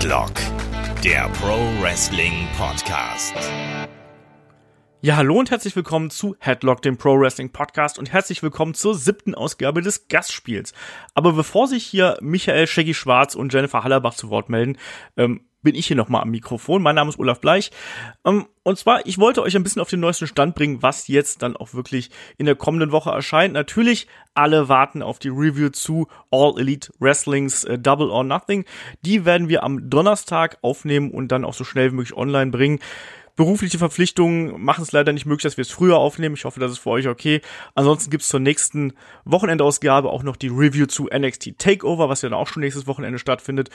Headlock, der Pro Wrestling Podcast. Ja, hallo und herzlich willkommen zu Headlock, dem Pro Wrestling Podcast und herzlich willkommen zur siebten Ausgabe des Gastspiels. Aber bevor sich hier Michael Shaggy Schwarz und Jennifer Hallerbach zu Wort melden, ähm, bin ich hier nochmal am Mikrofon. Mein Name ist Olaf Bleich. Ähm, und zwar, ich wollte euch ein bisschen auf den neuesten Stand bringen, was jetzt dann auch wirklich in der kommenden Woche erscheint. Natürlich, alle warten auf die Review zu All Elite Wrestlings äh, Double or Nothing. Die werden wir am Donnerstag aufnehmen und dann auch so schnell wie möglich online bringen. Berufliche Verpflichtungen machen es leider nicht möglich, dass wir es früher aufnehmen. Ich hoffe, das ist für euch okay. Ansonsten gibt's zur nächsten Wochenendausgabe auch noch die Review zu NXT Takeover, was ja dann auch schon nächstes Wochenende stattfindet.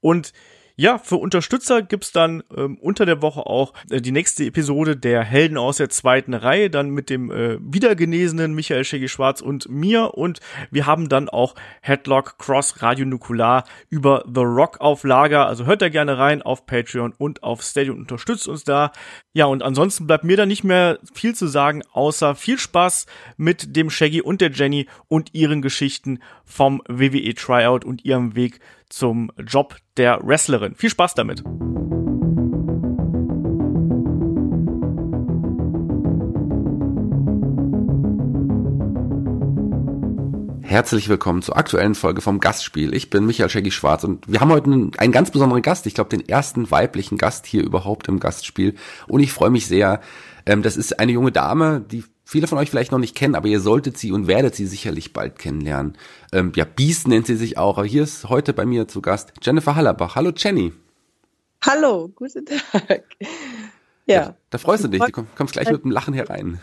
Und ja, für Unterstützer gibt's dann ähm, unter der Woche auch äh, die nächste Episode der Helden aus der zweiten Reihe, dann mit dem äh, wiedergenesenen Michael Scheggi Schwarz und mir. Und wir haben dann auch Headlock Cross Radio Nukular über The Rock auf Lager. Also hört da gerne rein auf Patreon und auf Stadium und unterstützt uns da. Ja, und ansonsten bleibt mir da nicht mehr viel zu sagen, außer viel Spaß mit dem Shaggy und der Jenny und ihren Geschichten vom WWE Tryout und ihrem Weg zum Job der Wrestlerin. Viel Spaß damit! Herzlich willkommen zur aktuellen Folge vom Gastspiel. Ich bin Michael Shaggy Schwarz und wir haben heute einen, einen ganz besonderen Gast. Ich glaube, den ersten weiblichen Gast hier überhaupt im Gastspiel. Und ich freue mich sehr. Ähm, das ist eine junge Dame, die viele von euch vielleicht noch nicht kennen, aber ihr solltet sie und werdet sie sicherlich bald kennenlernen. Ähm, ja, Beast nennt sie sich auch. Aber hier ist heute bei mir zu Gast Jennifer Hallerbach. Hallo Jenny. Hallo, guten Tag. Ja. ja da freust du dich. Du kommst gleich mit dem Lachen herein.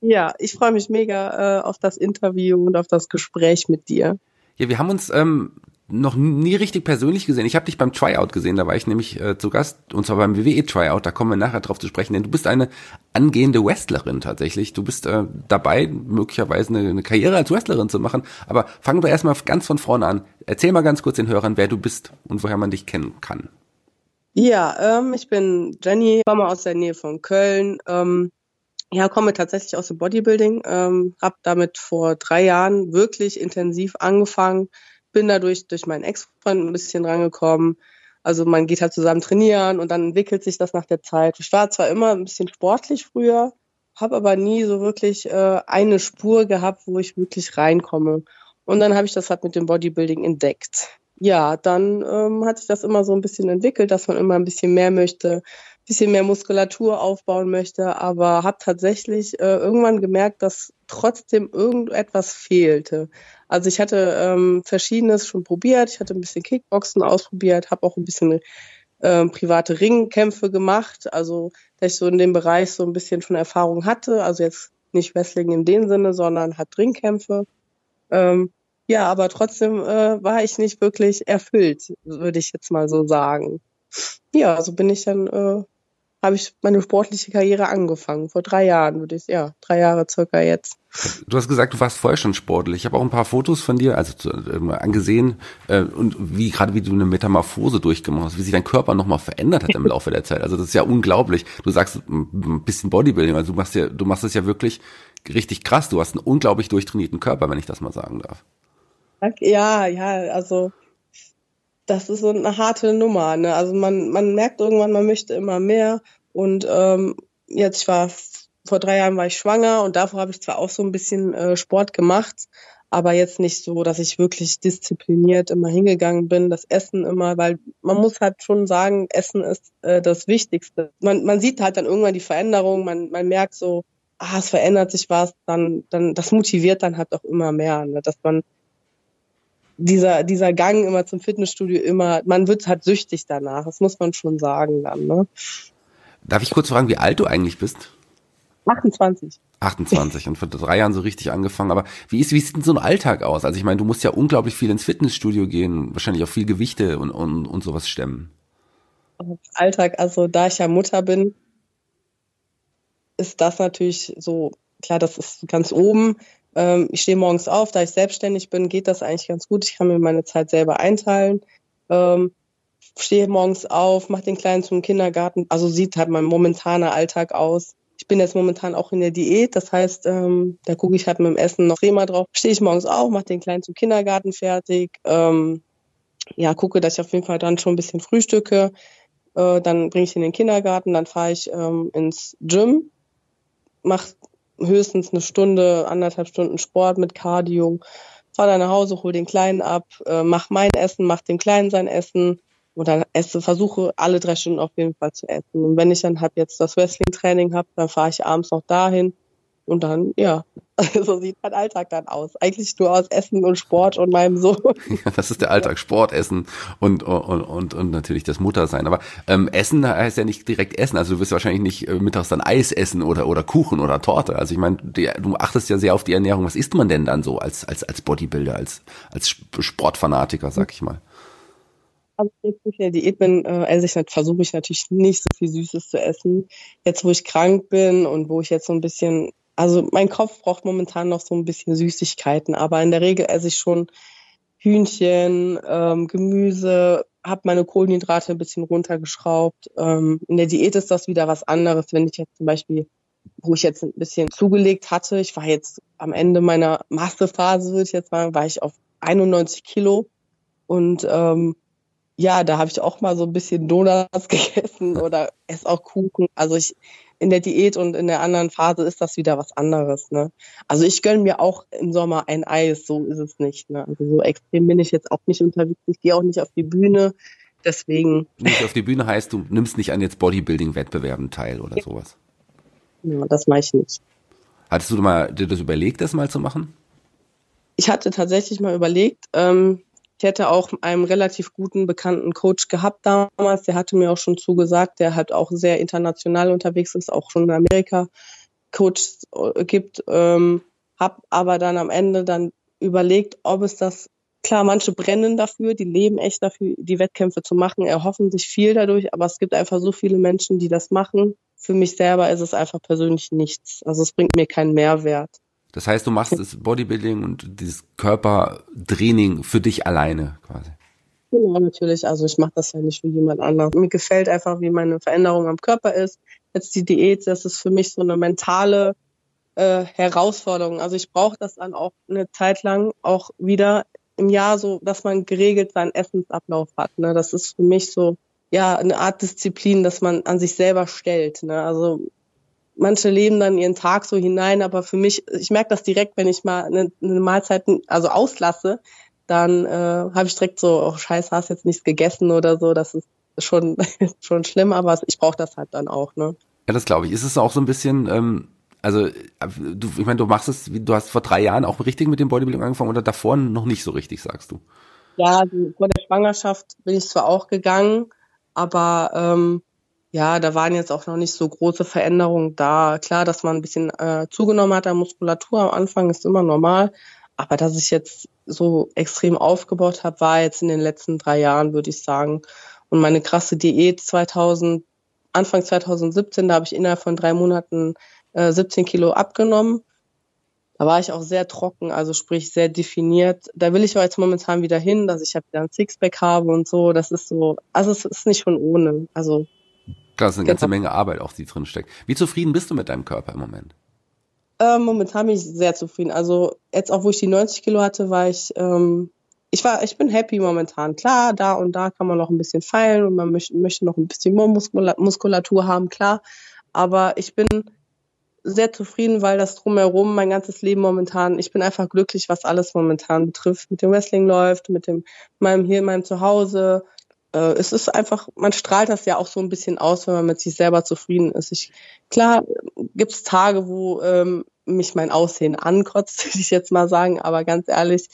Ja, ich freue mich mega äh, auf das Interview und auf das Gespräch mit dir. Ja, wir haben uns ähm, noch nie richtig persönlich gesehen. Ich habe dich beim Tryout gesehen, da war ich nämlich äh, zu Gast, und zwar beim WWE Tryout, da kommen wir nachher drauf zu sprechen, denn du bist eine angehende Wrestlerin tatsächlich. Du bist äh, dabei, möglicherweise eine, eine Karriere als Wrestlerin zu machen. Aber fangen wir erstmal ganz von vorne an. Erzähl mal ganz kurz den Hörern, wer du bist und woher man dich kennen kann. Ja, ähm, ich bin Jenny, komme aus der Nähe von Köln. Ähm, ja, komme tatsächlich aus dem Bodybuilding, ähm, habe damit vor drei Jahren wirklich intensiv angefangen bin dadurch durch meinen Ex-Freund ein bisschen rangekommen. Also man geht halt zusammen trainieren und dann entwickelt sich das nach der Zeit. Ich war zwar immer ein bisschen sportlich früher, habe aber nie so wirklich äh, eine Spur gehabt, wo ich wirklich reinkomme. Und dann habe ich das halt mit dem Bodybuilding entdeckt. Ja, dann ähm, hat sich das immer so ein bisschen entwickelt, dass man immer ein bisschen mehr möchte, bisschen mehr Muskulatur aufbauen möchte, aber habe tatsächlich äh, irgendwann gemerkt, dass trotzdem irgendetwas fehlte. Also ich hatte ähm, verschiedenes schon probiert. Ich hatte ein bisschen Kickboxen ausprobiert, habe auch ein bisschen ähm, private Ringkämpfe gemacht. Also dass ich so in dem Bereich so ein bisschen schon Erfahrung hatte. Also jetzt nicht Wrestling in dem Sinne, sondern halt Ringkämpfe. Ähm, ja, aber trotzdem äh, war ich nicht wirklich erfüllt, würde ich jetzt mal so sagen. Ja, so bin ich dann äh, habe ich meine sportliche Karriere angefangen. Vor drei Jahren würde ich, ja, drei Jahre circa jetzt. Du hast gesagt, du warst vorher schon sportlich. Ich habe auch ein paar Fotos von dir, also äh, angesehen äh, und wie gerade wie du eine Metamorphose durchgemacht hast, wie sich dein Körper nochmal verändert hat im Laufe der Zeit. Also das ist ja unglaublich. Du sagst ein bisschen Bodybuilding, also du machst ja, du machst es ja wirklich richtig krass. Du hast einen unglaublich durchtrainierten Körper, wenn ich das mal sagen darf. Ja, ja, also das ist so eine harte Nummer. Ne? Also man, man merkt irgendwann, man möchte immer mehr. Und ähm, jetzt, ich war vor drei Jahren war ich schwanger und davor habe ich zwar auch so ein bisschen äh, Sport gemacht, aber jetzt nicht so, dass ich wirklich diszipliniert immer hingegangen bin. Das Essen immer, weil man muss halt schon sagen, Essen ist äh, das Wichtigste. Man, man sieht halt dann irgendwann die Veränderung, man, man merkt so, ah, es verändert sich was, dann, dann, das motiviert dann halt auch immer mehr, ne? dass man dieser, dieser Gang immer zum Fitnessstudio immer, man wird halt süchtig danach, das muss man schon sagen dann. Ne? Darf ich kurz fragen, wie alt du eigentlich bist? 28. 28 und vor drei Jahren so richtig angefangen. Aber wie ist, wie sieht denn so ein Alltag aus? Also ich meine, du musst ja unglaublich viel ins Fitnessstudio gehen, wahrscheinlich auch viel Gewichte und, und, und sowas stemmen. Alltag, also da ich ja Mutter bin, ist das natürlich so, klar, das ist ganz oben. Ähm, ich stehe morgens auf, da ich selbstständig bin, geht das eigentlich ganz gut. Ich kann mir meine Zeit selber einteilen. Ähm, stehe morgens auf, mache den Kleinen zum Kindergarten. Also sieht halt mein momentaner Alltag aus. Ich bin jetzt momentan auch in der Diät, das heißt, ähm, da gucke ich halt mit dem Essen noch Crema drauf. Stehe ich morgens auf, mache den Kleinen zum Kindergarten fertig, ähm, ja, gucke, dass ich auf jeden Fall dann schon ein bisschen frühstücke. Äh, dann bringe ich ihn in den Kindergarten, dann fahre ich ähm, ins Gym, mache höchstens eine Stunde, anderthalb Stunden Sport mit Cardio, fahre dann nach Hause, hole den Kleinen ab, äh, mach mein Essen, mach dem Kleinen sein Essen. Und dann esse, versuche alle drei Stunden auf jeden Fall zu essen. Und wenn ich dann halt jetzt das Wrestling-Training habe, dann fahre ich abends noch dahin und dann, ja, so sieht mein Alltag dann aus. Eigentlich nur aus Essen und Sport und meinem Sohn. Ja, das ist der Alltag, Sport, Essen und, und, und, und natürlich das Muttersein. Aber ähm, Essen heißt ja nicht direkt Essen. Also du wirst wahrscheinlich nicht äh, mittags dann Eis essen oder, oder Kuchen oder Torte. Also ich meine, du achtest ja sehr auf die Ernährung. Was isst man denn dann so als, als, als Bodybuilder, als, als Sportfanatiker, sag ich mal? Also jetzt, in der Diät bin, äh, esse ich, versuche ich natürlich nicht so viel Süßes zu essen. Jetzt, wo ich krank bin und wo ich jetzt so ein bisschen also mein Kopf braucht momentan noch so ein bisschen Süßigkeiten, aber in der Regel esse ich schon Hühnchen, ähm, Gemüse, habe meine Kohlenhydrate ein bisschen runtergeschraubt. Ähm, in der Diät ist das wieder was anderes, wenn ich jetzt zum Beispiel, wo ich jetzt ein bisschen zugelegt hatte, ich war jetzt am Ende meiner Massephase, würde ich jetzt sagen, war ich auf 91 Kilo und ähm, ja, da habe ich auch mal so ein bisschen Donuts gegessen oder esse auch Kuchen. Also ich in der Diät und in der anderen Phase ist das wieder was anderes. Ne? Also ich gönne mir auch im Sommer ein Eis, so ist es nicht. Ne? Also so extrem bin ich jetzt auch nicht unterwegs. Ich gehe auch nicht auf die Bühne. Deswegen. Nicht auf die Bühne heißt, du nimmst nicht an jetzt Bodybuilding-Wettbewerben teil oder ja. sowas. Ja, das mache ich nicht. Hattest du mal dir das überlegt, das mal zu machen? Ich hatte tatsächlich mal überlegt, ähm, ich hätte auch einen relativ guten, bekannten Coach gehabt damals. Der hatte mir auch schon zugesagt, der halt auch sehr international unterwegs ist, auch schon in Amerika Coach äh, gibt. Ähm, hab aber dann am Ende dann überlegt, ob es das Klar, manche brennen dafür, die leben echt dafür, die Wettkämpfe zu machen, erhoffen sich viel dadurch, aber es gibt einfach so viele Menschen, die das machen. Für mich selber ist es einfach persönlich nichts. Also es bringt mir keinen Mehrwert. Das heißt, du machst das Bodybuilding und dieses Körpertraining für dich alleine quasi. Genau, natürlich. Also ich mache das ja nicht für jemand anderen. Mir gefällt einfach, wie meine Veränderung am Körper ist. Jetzt die Diät, das ist für mich so eine mentale äh, Herausforderung. Also ich brauche das dann auch eine Zeit lang auch wieder im Jahr so, dass man geregelt seinen Essensablauf hat. Ne? Das ist für mich so ja eine Art Disziplin, dass man an sich selber stellt. Ne? Also manche leben dann ihren Tag so hinein, aber für mich, ich merke das direkt, wenn ich mal eine, eine Mahlzeit also auslasse, dann äh, habe ich direkt so, oh scheiße, hast jetzt nichts gegessen oder so, das ist schon, schon schlimm, aber ich brauche das halt dann auch, ne? Ja, das glaube ich. Ist es auch so ein bisschen, ähm, also du, ich meine, du machst es, du hast vor drei Jahren auch richtig mit dem Bodybuilding angefangen oder davor noch nicht so richtig, sagst du? Ja, also vor der Schwangerschaft bin ich zwar auch gegangen, aber ähm, ja, da waren jetzt auch noch nicht so große Veränderungen da. Klar, dass man ein bisschen äh, zugenommen hat an Muskulatur am Anfang ist immer normal. Aber dass ich jetzt so extrem aufgebaut habe, war jetzt in den letzten drei Jahren, würde ich sagen. Und meine krasse Diät 2000, Anfang 2017, da habe ich innerhalb von drei Monaten äh, 17 Kilo abgenommen. Da war ich auch sehr trocken, also sprich sehr definiert. Da will ich aber jetzt momentan wieder hin, dass ich halt wieder ein Sixpack habe und so. Das ist so, also es ist nicht von ohne. Also Klar, das ist eine ganze genau. Menge Arbeit auch, die drin steckt. Wie zufrieden bist du mit deinem Körper im Moment? Äh, momentan bin ich sehr zufrieden. Also jetzt auch, wo ich die 90 Kilo hatte, war ich, ähm, ich war, ich bin happy momentan. Klar, da und da kann man noch ein bisschen feilen und man möchte, möchte noch ein bisschen mehr Muskulatur haben, klar. Aber ich bin sehr zufrieden, weil das drumherum mein ganzes Leben momentan, ich bin einfach glücklich, was alles momentan betrifft. Mit dem Wrestling läuft, mit dem meinem hier in meinem Zuhause, äh, es ist einfach, man strahlt das ja auch so ein bisschen aus, wenn man mit sich selber zufrieden ist. Ich, klar gibt es Tage, wo ähm, mich mein Aussehen ankotzt, würde ich jetzt mal sagen, aber ganz ehrlich,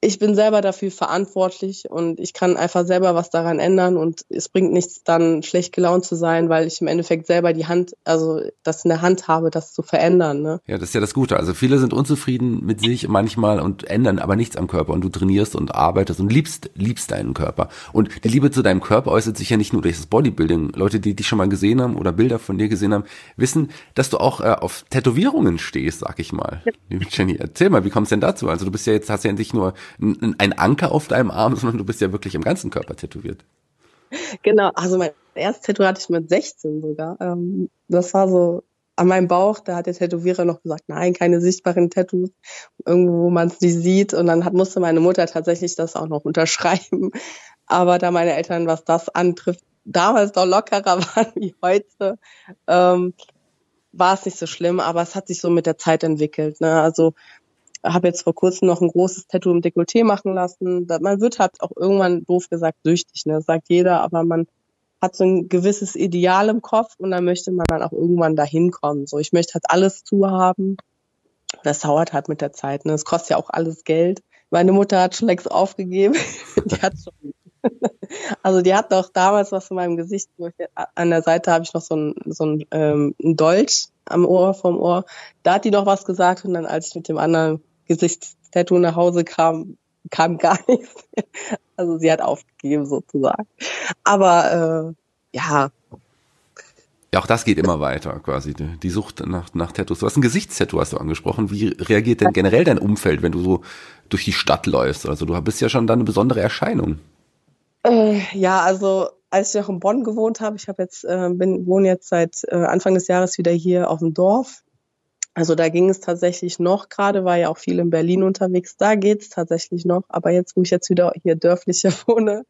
ich bin selber dafür verantwortlich und ich kann einfach selber was daran ändern und es bringt nichts dann schlecht gelaunt zu sein, weil ich im Endeffekt selber die Hand, also das in der Hand habe, das zu verändern. Ne? Ja, das ist ja das Gute. Also viele sind unzufrieden mit sich manchmal und ändern aber nichts am Körper und du trainierst und arbeitest und liebst, liebst deinen Körper. Und die Liebe zu deinem Körper äußert sich ja nicht nur durch das Bodybuilding. Leute, die dich schon mal gesehen haben oder Bilder von dir gesehen haben, wissen, dass du auch äh, auf Tätowierungen stehst, sag ich mal. Ja. Jenny, erzähl mal, wie kommst du denn dazu? Also du bist ja jetzt, hast ja nicht nur ein Anker auf deinem Arm, sondern du bist ja wirklich im ganzen Körper tätowiert. Genau, also mein erstes Tattoo hatte ich mit 16 sogar. Ähm, das war so, an meinem Bauch, da hat der Tätowierer noch gesagt, nein, keine sichtbaren Tattoos, irgendwo, wo man es nicht sieht. Und dann hat, musste meine Mutter tatsächlich das auch noch unterschreiben. Aber da meine Eltern, was das antrifft, damals noch lockerer waren wie heute, ähm, war es nicht so schlimm, aber es hat sich so mit der Zeit entwickelt. Ne? Also habe jetzt vor kurzem noch ein großes Tattoo im Dekolleté machen lassen. Man wird halt auch irgendwann doof gesagt süchtig, ne? Das sagt jeder, aber man hat so ein gewisses Ideal im Kopf und dann möchte man dann auch irgendwann dahin kommen. So, ich möchte halt alles zu haben. Das dauert halt mit der Zeit. Ne? Das kostet ja auch alles Geld. Meine Mutter hat schon längst aufgegeben. die hat schon, also die hat doch damals was in meinem Gesicht. An der Seite habe ich noch so ein, so ein, ähm, ein Dolch am Ohr vom Ohr. Da hat die noch was gesagt und dann, als ich mit dem anderen Gesichtstattoo nach Hause kam, kam gar nichts. Also sie hat aufgegeben sozusagen. Aber äh, ja. Ja, auch das geht immer weiter quasi. Die Sucht nach, nach Tattoos. Du hast ein Gesichtstattoo, hast du angesprochen. Wie reagiert denn generell dein Umfeld, wenn du so durch die Stadt läufst? Also du bist ja schon dann eine besondere Erscheinung. Äh, ja, also als ich noch in Bonn gewohnt habe, ich habe jetzt äh, bin wohne jetzt seit äh, Anfang des Jahres wieder hier auf dem Dorf also da ging es tatsächlich noch, gerade war ja auch viel in Berlin unterwegs, da geht es tatsächlich noch. Aber jetzt, wo ich jetzt wieder hier dörflicher wohne,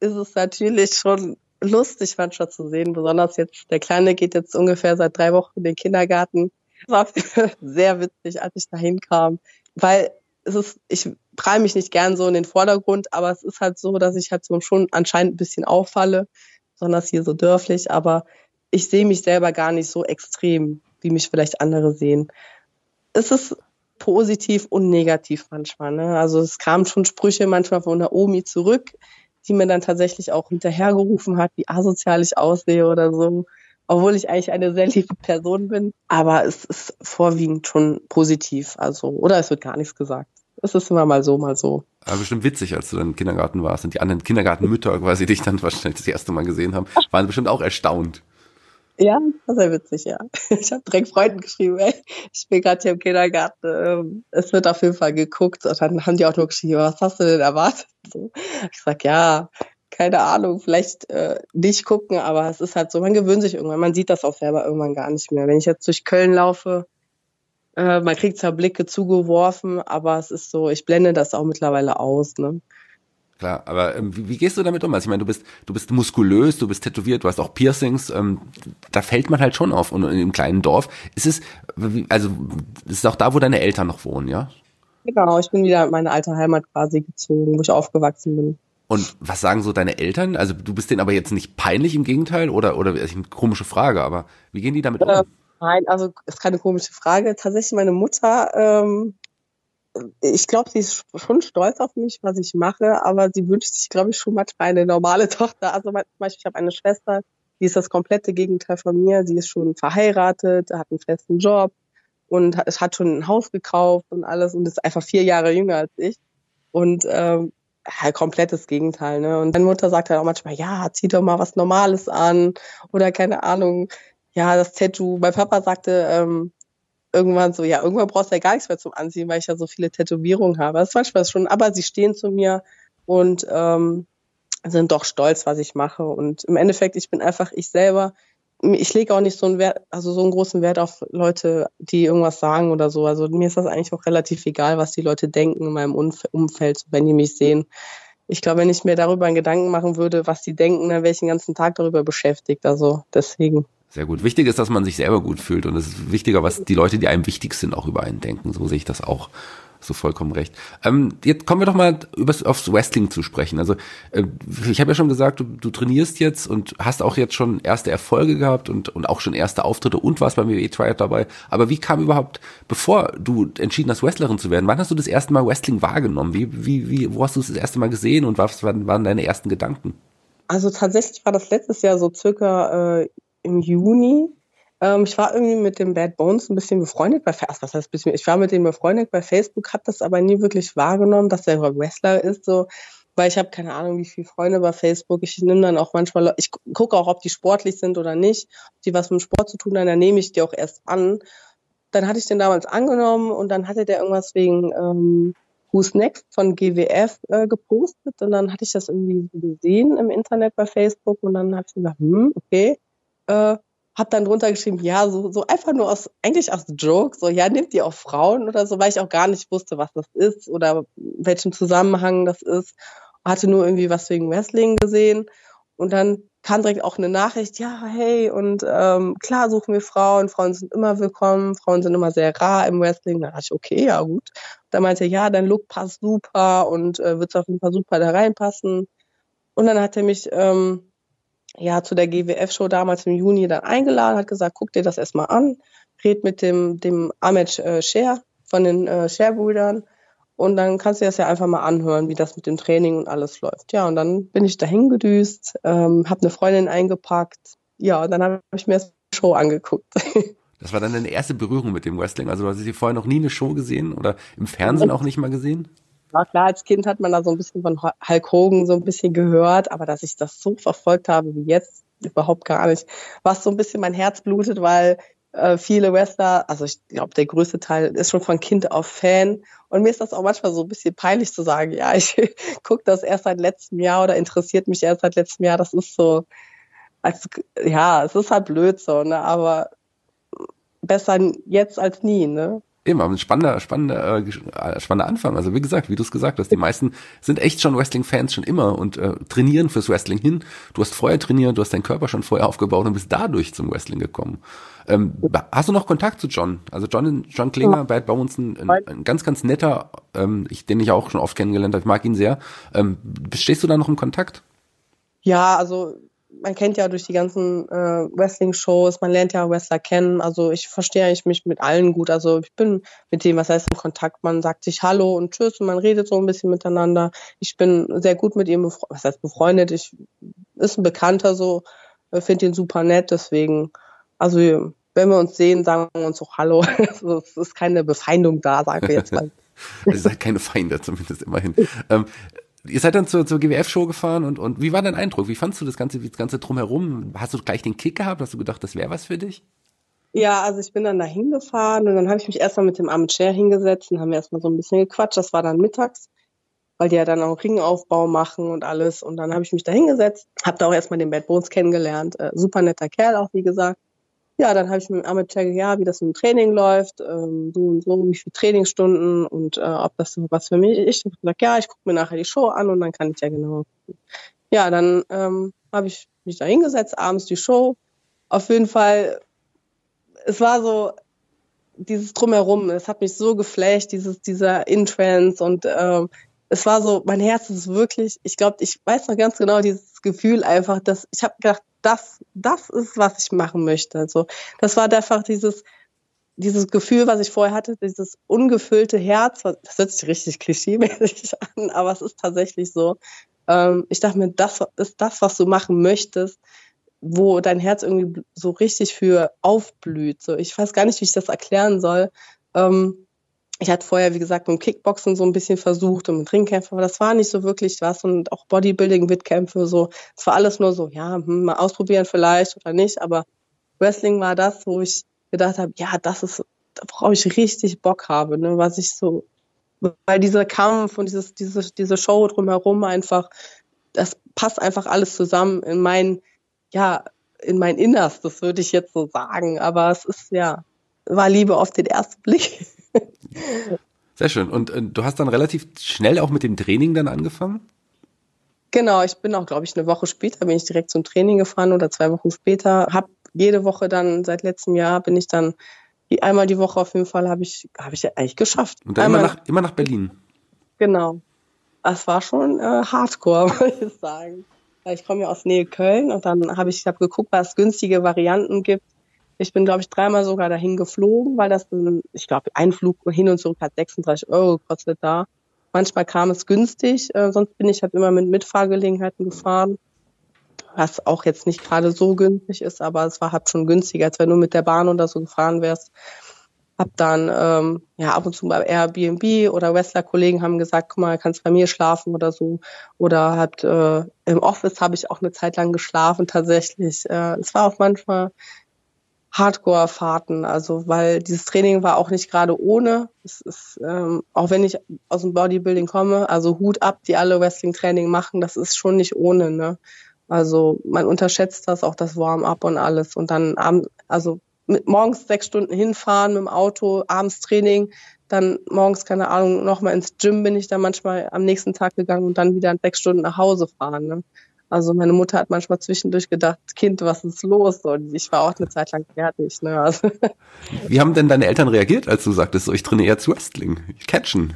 ist es natürlich schon lustig manchmal zu sehen. Besonders jetzt, der Kleine geht jetzt ungefähr seit drei Wochen in den Kindergarten. Das war sehr witzig, als ich da hinkam. Weil es ist, ich prall mich nicht gern so in den Vordergrund, aber es ist halt so, dass ich halt so schon anscheinend ein bisschen auffalle, besonders hier so dörflich, aber ich sehe mich selber gar nicht so extrem wie mich vielleicht andere sehen. Es ist positiv und negativ manchmal. Ne? Also es kamen schon Sprüche manchmal von der Omi zurück, die mir dann tatsächlich auch hinterhergerufen hat, wie asozial ich aussehe oder so. Obwohl ich eigentlich eine sehr liebe Person bin. Aber es ist vorwiegend schon positiv. Also, oder es wird gar nichts gesagt. Es ist immer mal so, mal so. Aber bestimmt witzig, als du dann im Kindergarten warst und die anderen Kindergartenmütter quasi dich dann wahrscheinlich das erste Mal gesehen haben, waren bestimmt auch erstaunt. Ja, war sehr witzig, ja. Ich habe direkt Freunden geschrieben, ey, ich bin gerade hier im Kindergarten, ähm, es wird auf jeden Fall geguckt. Und dann haben die auch nur geschrieben, was hast du denn erwartet? So. Ich sag, ja, keine Ahnung, vielleicht äh, nicht gucken, aber es ist halt so, man gewöhnt sich irgendwann, man sieht das auch selber irgendwann gar nicht mehr. Wenn ich jetzt durch Köln laufe, äh, man kriegt zwar Blicke zugeworfen, aber es ist so, ich blende das auch mittlerweile aus, ne? Klar, aber ähm, wie, wie, gehst du damit um? Also ich meine, du bist, du bist muskulös, du bist tätowiert, du hast auch Piercings, ähm, da fällt man halt schon auf. Und in einem kleinen Dorf ist es, also es ist auch da, wo deine Eltern noch wohnen, ja? Genau, ich bin wieder in meine alte Heimat quasi gezogen, wo ich aufgewachsen bin. Und was sagen so deine Eltern? Also du bist denen aber jetzt nicht peinlich im Gegenteil oder oder ist eine komische Frage, aber wie gehen die damit um? Äh, nein, also ist keine komische Frage. Tatsächlich meine Mutter ähm, ich glaube, sie ist schon stolz auf mich, was ich mache, aber sie wünscht sich, glaube ich, schon manchmal eine normale Tochter. Also zum Beispiel, ich habe eine Schwester, die ist das komplette Gegenteil von mir. Sie ist schon verheiratet, hat einen festen Job und hat, hat schon ein Haus gekauft und alles und ist einfach vier Jahre jünger als ich. Und ähm, halt komplettes Gegenteil. Ne? Und meine Mutter sagt halt auch manchmal, ja, zieh doch mal was Normales an oder keine Ahnung, ja, das Tattoo. Mein Papa sagte, ähm, irgendwann so, ja, irgendwann brauchst du ja gar nichts mehr zum Anziehen, weil ich ja so viele Tätowierungen habe. Das ist manchmal schon, aber sie stehen zu mir und ähm, sind doch stolz, was ich mache. Und im Endeffekt, ich bin einfach ich selber. Ich lege auch nicht so einen Wert, also so einen großen Wert auf Leute, die irgendwas sagen oder so. Also mir ist das eigentlich auch relativ egal, was die Leute denken in meinem Umfeld, wenn die mich sehen. Ich glaube, wenn ich mir darüber einen Gedanken machen würde, was die denken, dann wäre ich den ganzen Tag darüber beschäftigt. Also deswegen. Sehr gut. Wichtig ist, dass man sich selber gut fühlt und es ist wichtiger, was die Leute, die einem wichtig sind, auch über einen denken. So sehe ich das auch. So vollkommen recht. Ähm, jetzt kommen wir doch mal übers, aufs Wrestling zu sprechen. Also äh, ich habe ja schon gesagt, du, du trainierst jetzt und hast auch jetzt schon erste Erfolge gehabt und, und auch schon erste Auftritte und warst beim WWE Triad dabei. Aber wie kam überhaupt, bevor du entschieden hast, Wrestlerin zu werden, wann hast du das erste Mal Wrestling wahrgenommen? Wie, wie, wie, wo hast du es das erste Mal gesehen und was waren, waren deine ersten Gedanken? Also tatsächlich war das letztes Jahr so circa äh, im Juni. Ähm, ich war irgendwie mit dem Bad Bones ein bisschen befreundet bei Facebook. Was heißt bisschen? Ich war mit dem befreundet bei Facebook, habe das aber nie wirklich wahrgenommen, dass der Wrestler ist. So, weil ich habe keine Ahnung, wie viele Freunde bei Facebook. Ich nehme dann auch manchmal, ich gucke auch, ob die sportlich sind oder nicht, ob die was mit dem Sport zu tun haben, dann nehme ich die auch erst an. Dann hatte ich den damals angenommen und dann hatte der irgendwas wegen ähm, Who's Next von GWF äh, gepostet und dann hatte ich das irgendwie gesehen im Internet bei Facebook und dann habe ich gesagt, hm, okay, äh, hab dann drunter geschrieben, ja, so, so einfach nur aus, eigentlich aus Joke, so, ja, nimmt ihr auch Frauen oder so, weil ich auch gar nicht wusste, was das ist oder welchem Zusammenhang das ist. Hatte nur irgendwie was wegen Wrestling gesehen. Und dann kam direkt auch eine Nachricht, ja, hey, und ähm, klar suchen wir Frauen, Frauen sind immer willkommen, Frauen sind immer sehr rar im Wrestling. Da dachte ich, okay, ja gut. Da meinte er, ja, dein Look passt super und äh, wird auf jeden Fall super da reinpassen. Und dann hat er mich ähm, ja zu der GWF-Show damals im Juni dann eingeladen, hat gesagt, guck dir das erstmal an, red mit dem, dem Ahmed äh, Scher von den äh, Scher-Brüdern und dann kannst du das ja einfach mal anhören, wie das mit dem Training und alles läuft. Ja, und dann bin ich dahin gedüst, ähm, habe eine Freundin eingepackt. Ja, und dann habe ich mir das Show angeguckt. Das war dann deine erste Berührung mit dem Wrestling. Also du hast hier vorher noch nie eine Show gesehen oder im Fernsehen auch nicht mal gesehen? Ja, klar, als Kind hat man da so ein bisschen von Hulk Hogan so ein bisschen gehört, aber dass ich das so verfolgt habe wie jetzt, überhaupt gar nicht. Was so ein bisschen mein Herz blutet, weil äh, viele Wrestler, also ich glaube, der größte Teil ist schon von Kind auf Fan. Und mir ist das auch manchmal so ein bisschen peinlich zu sagen, ja, ich gucke das erst seit letztem Jahr oder interessiert mich erst seit letztem Jahr. Das ist so, als, ja, es ist halt blöd so, ne? Aber besser jetzt als nie, ne? Eben, aber ein spannender, spannender, äh, spannender Anfang. Also wie gesagt, wie du es gesagt hast, die meisten sind echt schon Wrestling-Fans schon immer und äh, trainieren fürs Wrestling hin. Du hast vorher trainiert, du hast deinen Körper schon vorher aufgebaut und bist dadurch zum Wrestling gekommen. Ähm, hast du noch Kontakt zu John? Also John, John Klinger, ja. Bad Bones, ein, ein, ein, ganz, ganz netter, ähm, ich, den ich auch schon oft kennengelernt habe, ich mag ihn sehr. Ähm, stehst du da noch im Kontakt? Ja, also man kennt ja durch die ganzen äh, Wrestling-Shows, man lernt ja Wrestler kennen. Also ich verstehe eigentlich mich mit allen gut. Also ich bin mit dem, was heißt im Kontakt, man sagt sich Hallo und Tschüss und man redet so ein bisschen miteinander. Ich bin sehr gut mit ihm, was heißt befreundet, ich ist ein Bekannter so, äh, finde ihn super nett, deswegen, also wenn wir uns sehen, sagen wir uns auch Hallo. Also, es ist keine Befeindung da, sagen wir jetzt mal. Ihr seid keine Feinde, zumindest immerhin. ähm, Ihr seid dann zur, zur GWF-Show gefahren und, und wie war dein Eindruck? Wie fandst du das Ganze, das Ganze drumherum? Hast du gleich den Kick gehabt? Hast du gedacht, das wäre was für dich? Ja, also ich bin dann da hingefahren und dann habe ich mich erstmal mit dem Armin Chair hingesetzt und haben erstmal so ein bisschen gequatscht. Das war dann mittags, weil die ja dann auch Ringaufbau machen und alles. Und dann habe ich mich da hingesetzt, habe da auch erstmal den Bad Bones kennengelernt. Äh, super netter Kerl auch, wie gesagt. Ja, dann habe ich mit Ahmed check, ja, wie das im Training läuft, ähm, so und so, wie viele Trainingsstunden und äh, ob das was für mich ist. Ich habe gesagt, ja, ich gucke mir nachher die Show an und dann kann ich ja genau. Ja, dann ähm, habe ich mich da hingesetzt, abends die Show. Auf jeden Fall, es war so dieses Drumherum, es hat mich so geflasht, dieses, dieser Intrance und ähm, es war so, mein Herz ist wirklich, ich glaube, ich weiß noch ganz genau dieses Gefühl einfach, dass ich habe gedacht, das, das ist, was ich machen möchte. Also das war einfach dieses, dieses Gefühl, was ich vorher hatte, dieses ungefüllte Herz, das hört sich richtig klischeemäßig an, aber es ist tatsächlich so. Ähm, ich dachte mir, das ist das, was du machen möchtest, wo dein Herz irgendwie so richtig für aufblüht. So, ich weiß gar nicht, wie ich das erklären soll. Ähm, ich hatte vorher, wie gesagt, mit dem Kickboxen so ein bisschen versucht und mit Ringkämpfen, aber das war nicht so wirklich was und auch Bodybuilding-Wettkämpfe so. Es war alles nur so, ja, hm, mal ausprobieren vielleicht oder nicht, aber Wrestling war das, wo ich gedacht habe, ja, das ist, worauf ich richtig Bock habe, ne, was ich so, weil dieser Kampf und dieses, diese, diese Show drumherum einfach, das passt einfach alles zusammen in mein, ja, in mein Innerstes, würde ich jetzt so sagen, aber es ist, ja, war Liebe auf den ersten Blick. Sehr schön. Und äh, du hast dann relativ schnell auch mit dem Training dann angefangen? Genau, ich bin auch, glaube ich, eine Woche später bin ich direkt zum Training gefahren oder zwei Wochen später. Hab jede Woche dann seit letztem Jahr bin ich dann einmal die Woche auf jeden Fall habe ich habe ich eigentlich geschafft. Und dann immer nach immer nach Berlin. Genau. Das war schon äh, Hardcore, muss ich sagen. Ich komme ja aus Nähe Köln und dann habe ich, hab geguckt, was günstige Varianten gibt ich bin, glaube ich, dreimal sogar dahin geflogen, weil das, ich glaube, ein Flug hin und zurück hat 36 Euro gekostet da. Manchmal kam es günstig, äh, sonst bin ich halt immer mit Mitfahrgelegenheiten gefahren, was auch jetzt nicht gerade so günstig ist, aber es war halt schon günstiger, als wenn du mit der Bahn oder so gefahren wärst. Hab dann ähm, ja ab und zu bei Airbnb oder Wrestler-Kollegen haben gesagt, guck mal, kannst bei mir schlafen oder so. Oder hat äh, im Office habe ich auch eine Zeit lang geschlafen tatsächlich. Äh, es war auch manchmal Hardcore-Fahrten, also weil dieses Training war auch nicht gerade ohne. Es ist, ähm, auch wenn ich aus dem Bodybuilding komme, also Hut ab, die alle Wrestling-Training machen, das ist schon nicht ohne, ne? Also man unterschätzt das, auch das Warm-up und alles. Und dann abends, also mit morgens sechs Stunden hinfahren mit dem Auto, abends Training, dann morgens, keine Ahnung, nochmal ins Gym bin ich dann manchmal am nächsten Tag gegangen und dann wieder sechs Stunden nach Hause fahren. Ne? Also meine Mutter hat manchmal zwischendurch gedacht, Kind, was ist los? Und ich war auch eine Zeit lang fertig. Ne? Also Wie haben denn deine Eltern reagiert, als du sagtest, so, ich trainiere jetzt Wrestling, Catchen?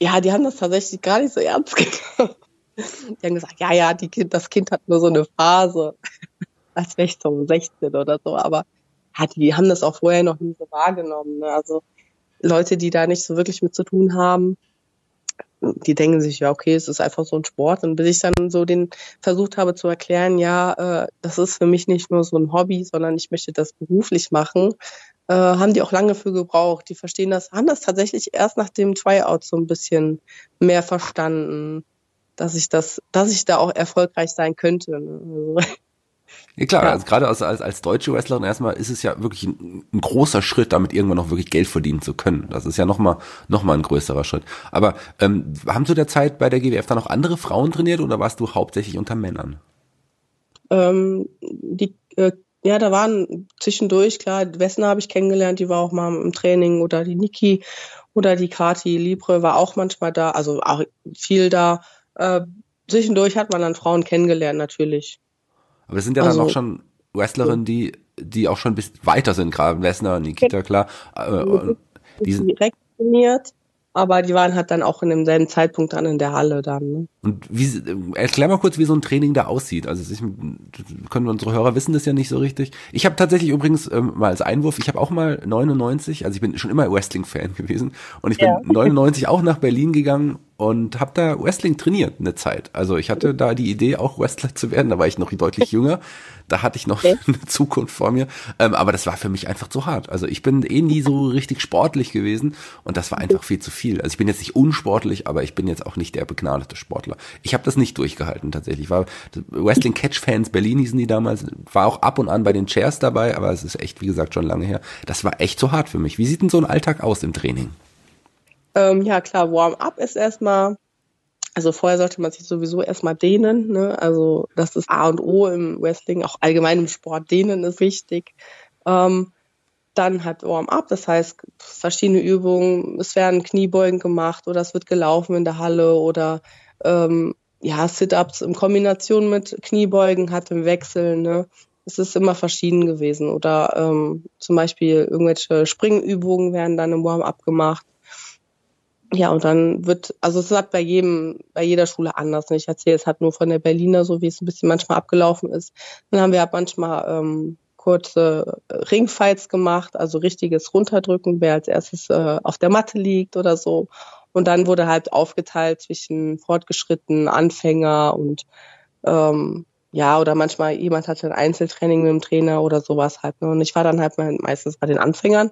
Ja, die haben das tatsächlich gar nicht so ernst genommen. Die haben gesagt, ja, ja, kind, das Kind hat nur so eine Phase, als wäre ich so 16 oder so. Aber ja, die haben das auch vorher noch nie so wahrgenommen. Ne? Also Leute, die da nicht so wirklich mit zu tun haben, die denken sich, ja, okay, es ist einfach so ein Sport. Und bis ich dann so den versucht habe zu erklären, ja, äh, das ist für mich nicht nur so ein Hobby, sondern ich möchte das beruflich machen, äh, haben die auch lange für gebraucht. Die verstehen das, haben das tatsächlich erst nach dem Tryout so ein bisschen mehr verstanden, dass ich das, dass ich da auch erfolgreich sein könnte. Ne? Ja klar, ja. also gerade als, als, als deutsche Wrestlerin erstmal ist es ja wirklich ein, ein, großer Schritt, damit irgendwann noch wirklich Geld verdienen zu können. Das ist ja nochmal noch mal ein größerer Schritt. Aber ähm, haben zu der Zeit bei der GWF da noch andere Frauen trainiert oder warst du hauptsächlich unter Männern? Ähm, die, äh, ja, da waren zwischendurch, klar, Wessner habe ich kennengelernt, die war auch mal im Training oder die Niki oder die Kati Libre war auch manchmal da, also auch viel da. Äh, zwischendurch hat man dann Frauen kennengelernt, natürlich. Aber es sind ja also, dann auch schon Wrestlerinnen, die, die auch schon ein bisschen weiter sind, gerade Lesnar, Nikita, klar. Äh, die sind direkt trainiert, aber die waren halt dann auch in demselben Zeitpunkt dann in der Halle dann. Ne? Und wie, erklär mal kurz, wie so ein Training da aussieht. Also ich, können unsere Hörer wissen das ja nicht so richtig. Ich habe tatsächlich übrigens ähm, mal als Einwurf, ich habe auch mal 99, also ich bin schon immer Wrestling-Fan gewesen und ich bin ja. 99 auch nach Berlin gegangen und habe da Wrestling trainiert eine Zeit. Also ich hatte da die Idee, auch Wrestler zu werden. Da war ich noch deutlich jünger. Da hatte ich noch okay. eine Zukunft vor mir. Ähm, aber das war für mich einfach zu hart. Also ich bin eh nie so richtig sportlich gewesen und das war einfach viel zu viel. Also ich bin jetzt nicht unsportlich, aber ich bin jetzt auch nicht der begnadete Sportler. Ich habe das nicht durchgehalten tatsächlich. War Wrestling Catch Fans Berlin hießen die damals. War auch ab und an bei den Chairs dabei, aber es ist echt, wie gesagt, schon lange her. Das war echt zu hart für mich. Wie sieht denn so ein Alltag aus im Training? Ähm, ja, klar, Warm-up ist erstmal, also vorher sollte man sich sowieso erstmal dehnen. Ne? Also das ist A und O im Wrestling, auch allgemein im Sport. Dehnen ist wichtig. Ähm, dann hat Warm-up, das heißt verschiedene Übungen. Es werden Kniebeugen gemacht oder es wird gelaufen in der Halle oder ähm, ja, Sit-ups in Kombination mit Kniebeugen hat im Wechsel. Ne? Es ist immer verschieden gewesen. Oder ähm, zum Beispiel irgendwelche Springübungen werden dann im Warm-up gemacht. Ja, und dann wird, also es ist halt bei jedem, bei jeder Schule anders. Ich erzähle jetzt halt nur von der Berliner, so wie es ein bisschen manchmal abgelaufen ist. Dann haben wir halt manchmal ähm, kurze Ringfights gemacht, also richtiges Runterdrücken, wer als erstes äh, auf der Matte liegt oder so. Und dann wurde halt aufgeteilt zwischen fortgeschritten, Anfänger und ähm, ja, oder manchmal jemand hatte ein Einzeltraining mit dem Trainer oder sowas halt. Ne? Und ich war dann halt meistens bei den Anfängern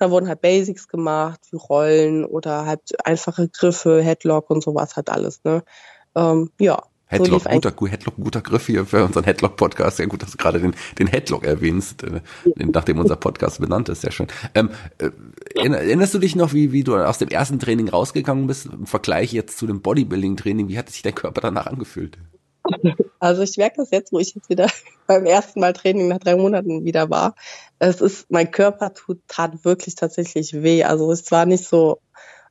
da wurden halt Basics gemacht, wie Rollen oder halt einfache Griffe, Headlock und sowas halt alles, ne? Ähm, ja. Headlock, so guter, Headlock, guter Griff hier für unseren Headlock-Podcast. Sehr gut, dass du gerade den, den Headlock erwähnst, äh, nachdem unser Podcast benannt ist. Sehr schön. Ähm, äh, erinnerst du dich noch, wie, wie du aus dem ersten Training rausgegangen bist, im Vergleich jetzt zu dem Bodybuilding-Training? Wie hat sich dein Körper danach angefühlt? Also ich merke das jetzt, wo ich jetzt wieder beim ersten Mal Training nach drei Monaten wieder war. Es ist, mein Körper tut, tat wirklich tatsächlich weh. Also es war nicht so,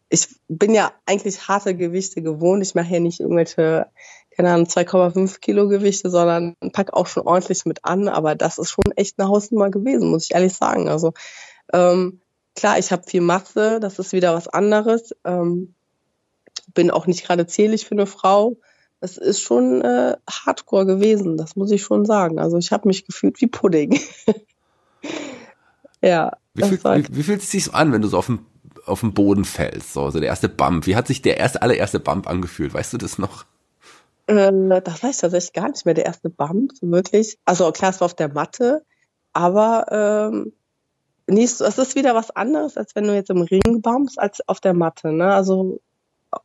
ich bin ja eigentlich harte Gewichte gewohnt. Ich mache ja nicht irgendwelche, keine Ahnung, 2,5 Kilo Gewichte, sondern pack auch schon ordentlich mit an. Aber das ist schon echt eine Hausnummer gewesen, muss ich ehrlich sagen. Also ähm, klar, ich habe viel Masse, das ist wieder was anderes. Ähm, bin auch nicht gerade zählig für eine Frau es ist schon äh, hardcore gewesen, das muss ich schon sagen. Also ich habe mich gefühlt wie Pudding. ja. Wie, fühlt, wie, wie fühlt es sich so an, wenn du so auf dem, auf dem Boden fällst? So, so der erste Bump. Wie hat sich der erste, allererste Bump angefühlt? Weißt du das noch? Äh, das weiß ich tatsächlich gar nicht mehr, der erste Bump, so wirklich. Also klar, es war auf der Matte, aber ähm, nicht, es ist wieder was anderes, als wenn du jetzt im Ring bumpst, als auf der Matte. Ne? Also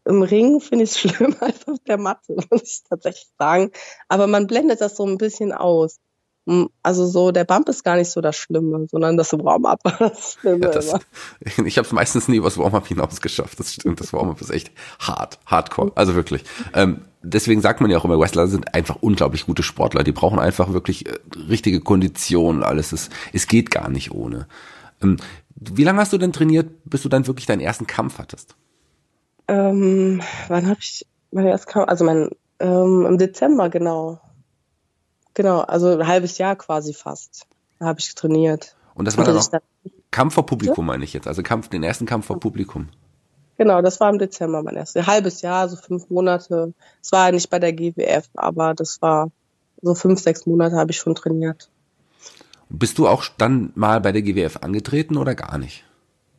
im Ring finde ich es schlimmer als auf der Matte, muss ich tatsächlich sagen. Aber man blendet das so ein bisschen aus. Hm, also so, der Bump ist gar nicht so das Schlimme, sondern das Warm-up war das Schlimme. Ja, das, ich habe es meistens nie übers Warm-up hinaus geschafft. Das stimmt, das Warm-up ist echt hart, hardcore. Also wirklich. Ähm, deswegen sagt man ja auch immer, Wrestler sind einfach unglaublich gute Sportler. Die brauchen einfach wirklich äh, richtige Konditionen, alles. Es, es geht gar nicht ohne. Ähm, wie lange hast du denn trainiert, bis du dann wirklich deinen ersten Kampf hattest? Ähm, wann habe ich mein ersten Kampf? Also mein ähm, im Dezember genau. Genau, also ein halbes Jahr quasi fast. Da habe ich trainiert. Und das war dann auch Kampf vor Publikum, ja? meine ich jetzt. Also Kampf, den ersten Kampf vor Publikum. Genau, das war im Dezember mein erstes. Ein halbes Jahr, so fünf Monate. Es war nicht bei der GWF, aber das war so fünf, sechs Monate habe ich schon trainiert. Bist du auch dann mal bei der GWF angetreten oder gar nicht?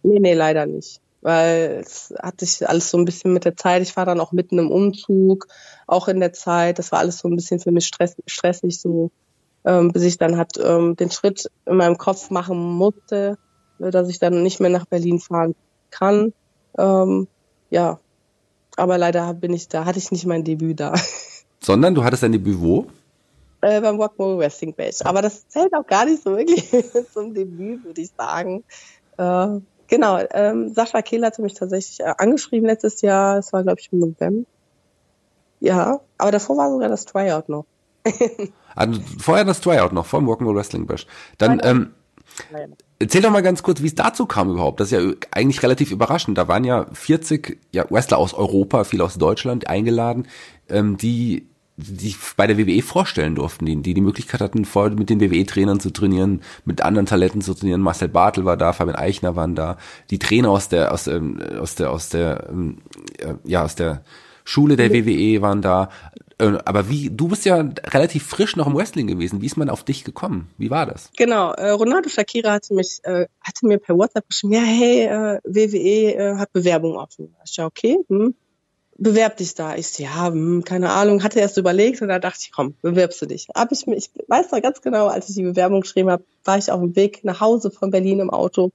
Nee, nee, leider nicht. Weil es hat sich alles so ein bisschen mit der Zeit, ich war dann auch mitten im Umzug, auch in der Zeit, das war alles so ein bisschen für mich stress, stressig, so ähm, bis ich dann halt ähm, den Schritt in meinem Kopf machen musste, äh, dass ich dann nicht mehr nach Berlin fahren kann. Ähm, ja, aber leider bin ich da, hatte ich nicht mein Debüt da. Sondern du hattest dein Debüt wo? Äh, beim Rockmore Wrestling Bash. Aber das zählt auch gar nicht so wirklich zum Debüt, würde ich sagen. Äh, genau, ähm, Sascha Kehl hatte mich tatsächlich äh, angeschrieben letztes Jahr. Es war, glaube ich, im November. Ja, aber davor war sogar das Tryout noch. also vorher das Tryout noch, vor dem Rock'n'Roll Wrestling Bash. Dann, ähm, Erzähl doch mal ganz kurz, wie es dazu kam überhaupt. Das ist ja eigentlich relativ überraschend. Da waren ja 40 ja, Wrestler aus Europa, viele aus Deutschland eingeladen, ähm, die sich bei der WWE vorstellen durften, die die, die Möglichkeit hatten, vor mit den WWE-Trainern zu trainieren, mit anderen Talenten zu trainieren. Marcel Bartel war da, Fabian Eichner waren da, die Trainer aus der aus ähm, aus der aus der ähm, äh, ja aus der Schule der WWE waren da. Äh, aber wie, du bist ja relativ frisch noch im Wrestling gewesen. Wie ist man auf dich gekommen? Wie war das? Genau, äh, Ronaldo Shakira hatte mich, äh, hatte mir per WhatsApp geschrieben, ja, hey, äh, WWE äh, hat Bewerbung offen. Ich ja, okay, hm, bewerb dich da. Ich ja, hm, keine Ahnung, hatte erst überlegt und da dachte ich, komm, bewerbst du dich. Hab ich, mich, ich weiß noch ganz genau, als ich die Bewerbung geschrieben habe, war ich auf dem Weg nach Hause von Berlin im Auto.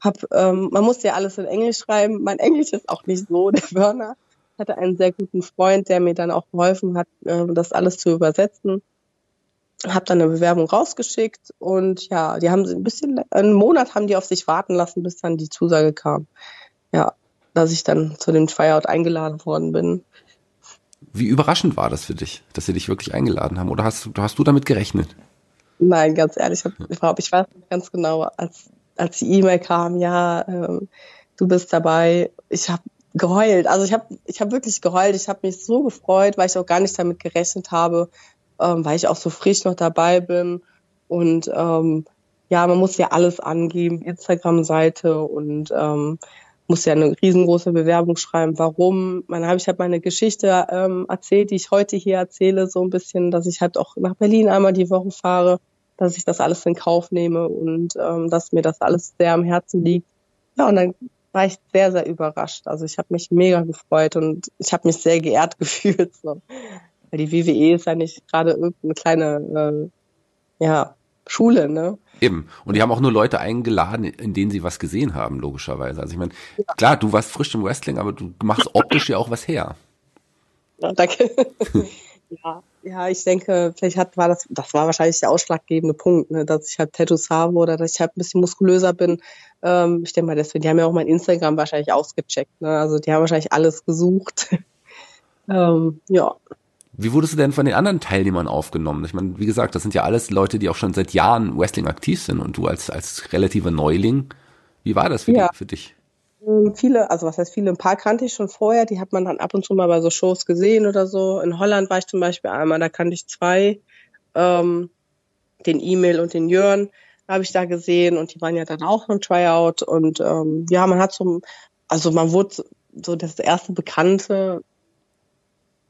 Hab, ähm, man musste ja alles in Englisch schreiben. Mein Englisch ist auch nicht so der Burner hatte einen sehr guten Freund, der mir dann auch geholfen hat, äh, das alles zu übersetzen. Hab dann eine Bewerbung rausgeschickt und ja, die haben ein bisschen, einen Monat haben die auf sich warten lassen, bis dann die Zusage kam. Ja, dass ich dann zu dem Tryout eingeladen worden bin. Wie überraschend war das für dich, dass sie dich wirklich eingeladen haben? Oder hast, hast du damit gerechnet? Nein, ganz ehrlich, ich, glaub, ich weiß ganz genau, als, als die E-Mail kam, ja, ähm, du bist dabei. Ich habe geheult. Also ich habe ich hab wirklich geheult. Ich habe mich so gefreut, weil ich auch gar nicht damit gerechnet habe, ähm, weil ich auch so frisch noch dabei bin. Und ähm, ja, man muss ja alles angeben, Instagram-Seite und ähm, muss ja eine riesengroße Bewerbung schreiben. Warum? Dann habe ich halt meine Geschichte ähm, erzählt, die ich heute hier erzähle, so ein bisschen, dass ich halt auch nach Berlin einmal die Woche fahre, dass ich das alles in Kauf nehme und ähm, dass mir das alles sehr am Herzen liegt. Ja, und dann war ich sehr, sehr überrascht. Also ich habe mich mega gefreut und ich habe mich sehr geehrt gefühlt. So. Weil die WWE ist ja nicht gerade irgendeine kleine äh, ja, Schule, ne? Eben. Und die haben auch nur Leute eingeladen, in denen sie was gesehen haben, logischerweise. Also ich meine, ja. klar, du warst frisch im Wrestling, aber du machst optisch ja auch was her. Ja, danke. ja, ja, ich denke, vielleicht hat, war das, das war wahrscheinlich der ausschlaggebende Punkt, ne, dass ich halt Tattoos habe oder dass ich halt ein bisschen muskulöser bin. Ähm, ich denke mal, deswegen, die haben ja auch mein Instagram wahrscheinlich ausgecheckt. Ne? Also die haben wahrscheinlich alles gesucht. ähm, ja. Wie wurdest du denn von den anderen Teilnehmern aufgenommen? Ich meine, wie gesagt, das sind ja alles Leute, die auch schon seit Jahren Wrestling aktiv sind und du als, als relativer Neuling. Wie war das für, ja. die, für dich? Ähm, viele, also was heißt viele, ein paar kannte ich schon vorher, die hat man dann ab und zu mal bei so Shows gesehen oder so. In Holland war ich zum Beispiel einmal, da kannte ich zwei, ähm, den E-Mail und den Jörn habe ich da gesehen und die waren ja dann auch im Tryout und ähm, ja, man hat so, also man wurde so das erste Bekannte,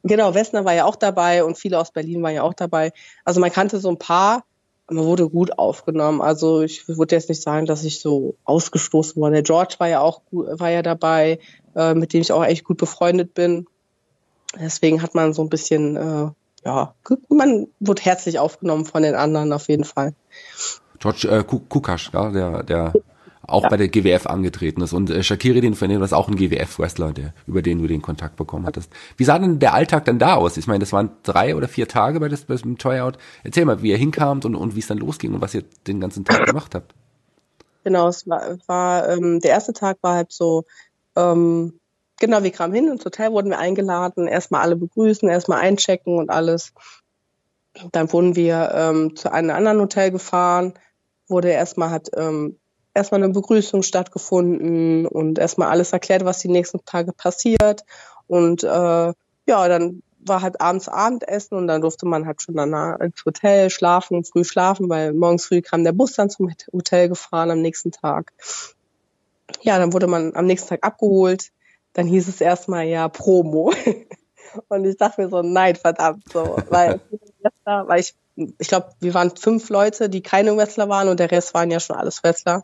genau, Wessner war ja auch dabei und viele aus Berlin waren ja auch dabei. Also man kannte so ein paar, man wurde gut aufgenommen. Also ich würde jetzt nicht sagen, dass ich so ausgestoßen wurde. Der George war ja auch war ja dabei, äh, mit dem ich auch echt gut befreundet bin. Deswegen hat man so ein bisschen, äh, ja, man wurde herzlich aufgenommen von den anderen auf jeden Fall. George äh, Kukasch, ja, der, der auch ja. bei der GWF angetreten ist. Und äh, Shakiri, den von ist auch ein GWF-Wrestler, der, über den du den Kontakt bekommen hattest. Wie sah denn der Alltag dann da aus? Ich meine, das waren drei oder vier Tage bei, das, bei dem Tryout. Erzähl mal, wie ihr hinkamt und, und wie es dann losging und was ihr den ganzen Tag gemacht habt. Genau, es war, war ähm, der erste Tag war halt so, ähm, genau, wir kamen hin ins Hotel, wurden wir eingeladen, erstmal alle begrüßen, erstmal einchecken und alles. Dann wurden wir ähm, zu einem anderen Hotel gefahren, wurde erstmal hat ähm, erstmal eine Begrüßung stattgefunden und erstmal alles erklärt, was die nächsten Tage passiert. Und äh, ja, dann war halt abends Abendessen und dann durfte man halt schon danach ins Hotel schlafen, früh schlafen, weil morgens früh kam der Bus dann zum Hotel gefahren am nächsten Tag. Ja, dann wurde man am nächsten Tag abgeholt. Dann hieß es erstmal ja Promo. und ich dachte mir so, nein, verdammt, so, weil, weil ich ich glaube, wir waren fünf Leute, die keine Wrestler waren und der Rest waren ja schon alles Wrestler.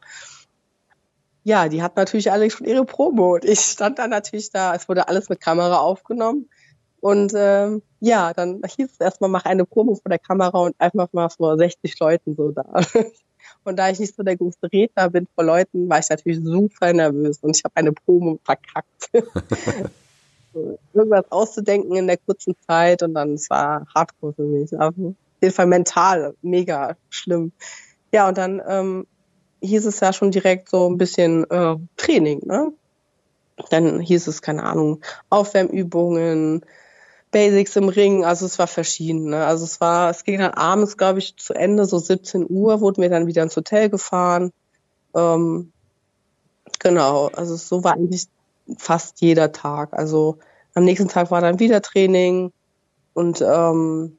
Ja, die hatten natürlich alle schon ihre Promo und ich stand da natürlich da, es wurde alles mit Kamera aufgenommen. Und ähm, ja, dann hieß es erstmal, mach eine Promo vor der Kamera und einfach mal vor 60 Leuten so da. Und da ich nicht so der größte Redner bin vor Leuten, war ich natürlich super nervös und ich habe eine Promo verkackt. Irgendwas auszudenken in der kurzen Zeit und dann, es war hardcore für mich. Aber jeden mental mega schlimm. Ja, und dann ähm, hieß es ja schon direkt so ein bisschen äh, Training, ne? Dann hieß es, keine Ahnung, Aufwärmübungen, Basics im Ring, also es war verschieden. Ne? Also es war, es ging dann abends, glaube ich, zu Ende, so 17 Uhr, wurden wir dann wieder ins Hotel gefahren. Ähm, genau, also so war eigentlich fast jeder Tag. Also am nächsten Tag war dann wieder Training und ähm,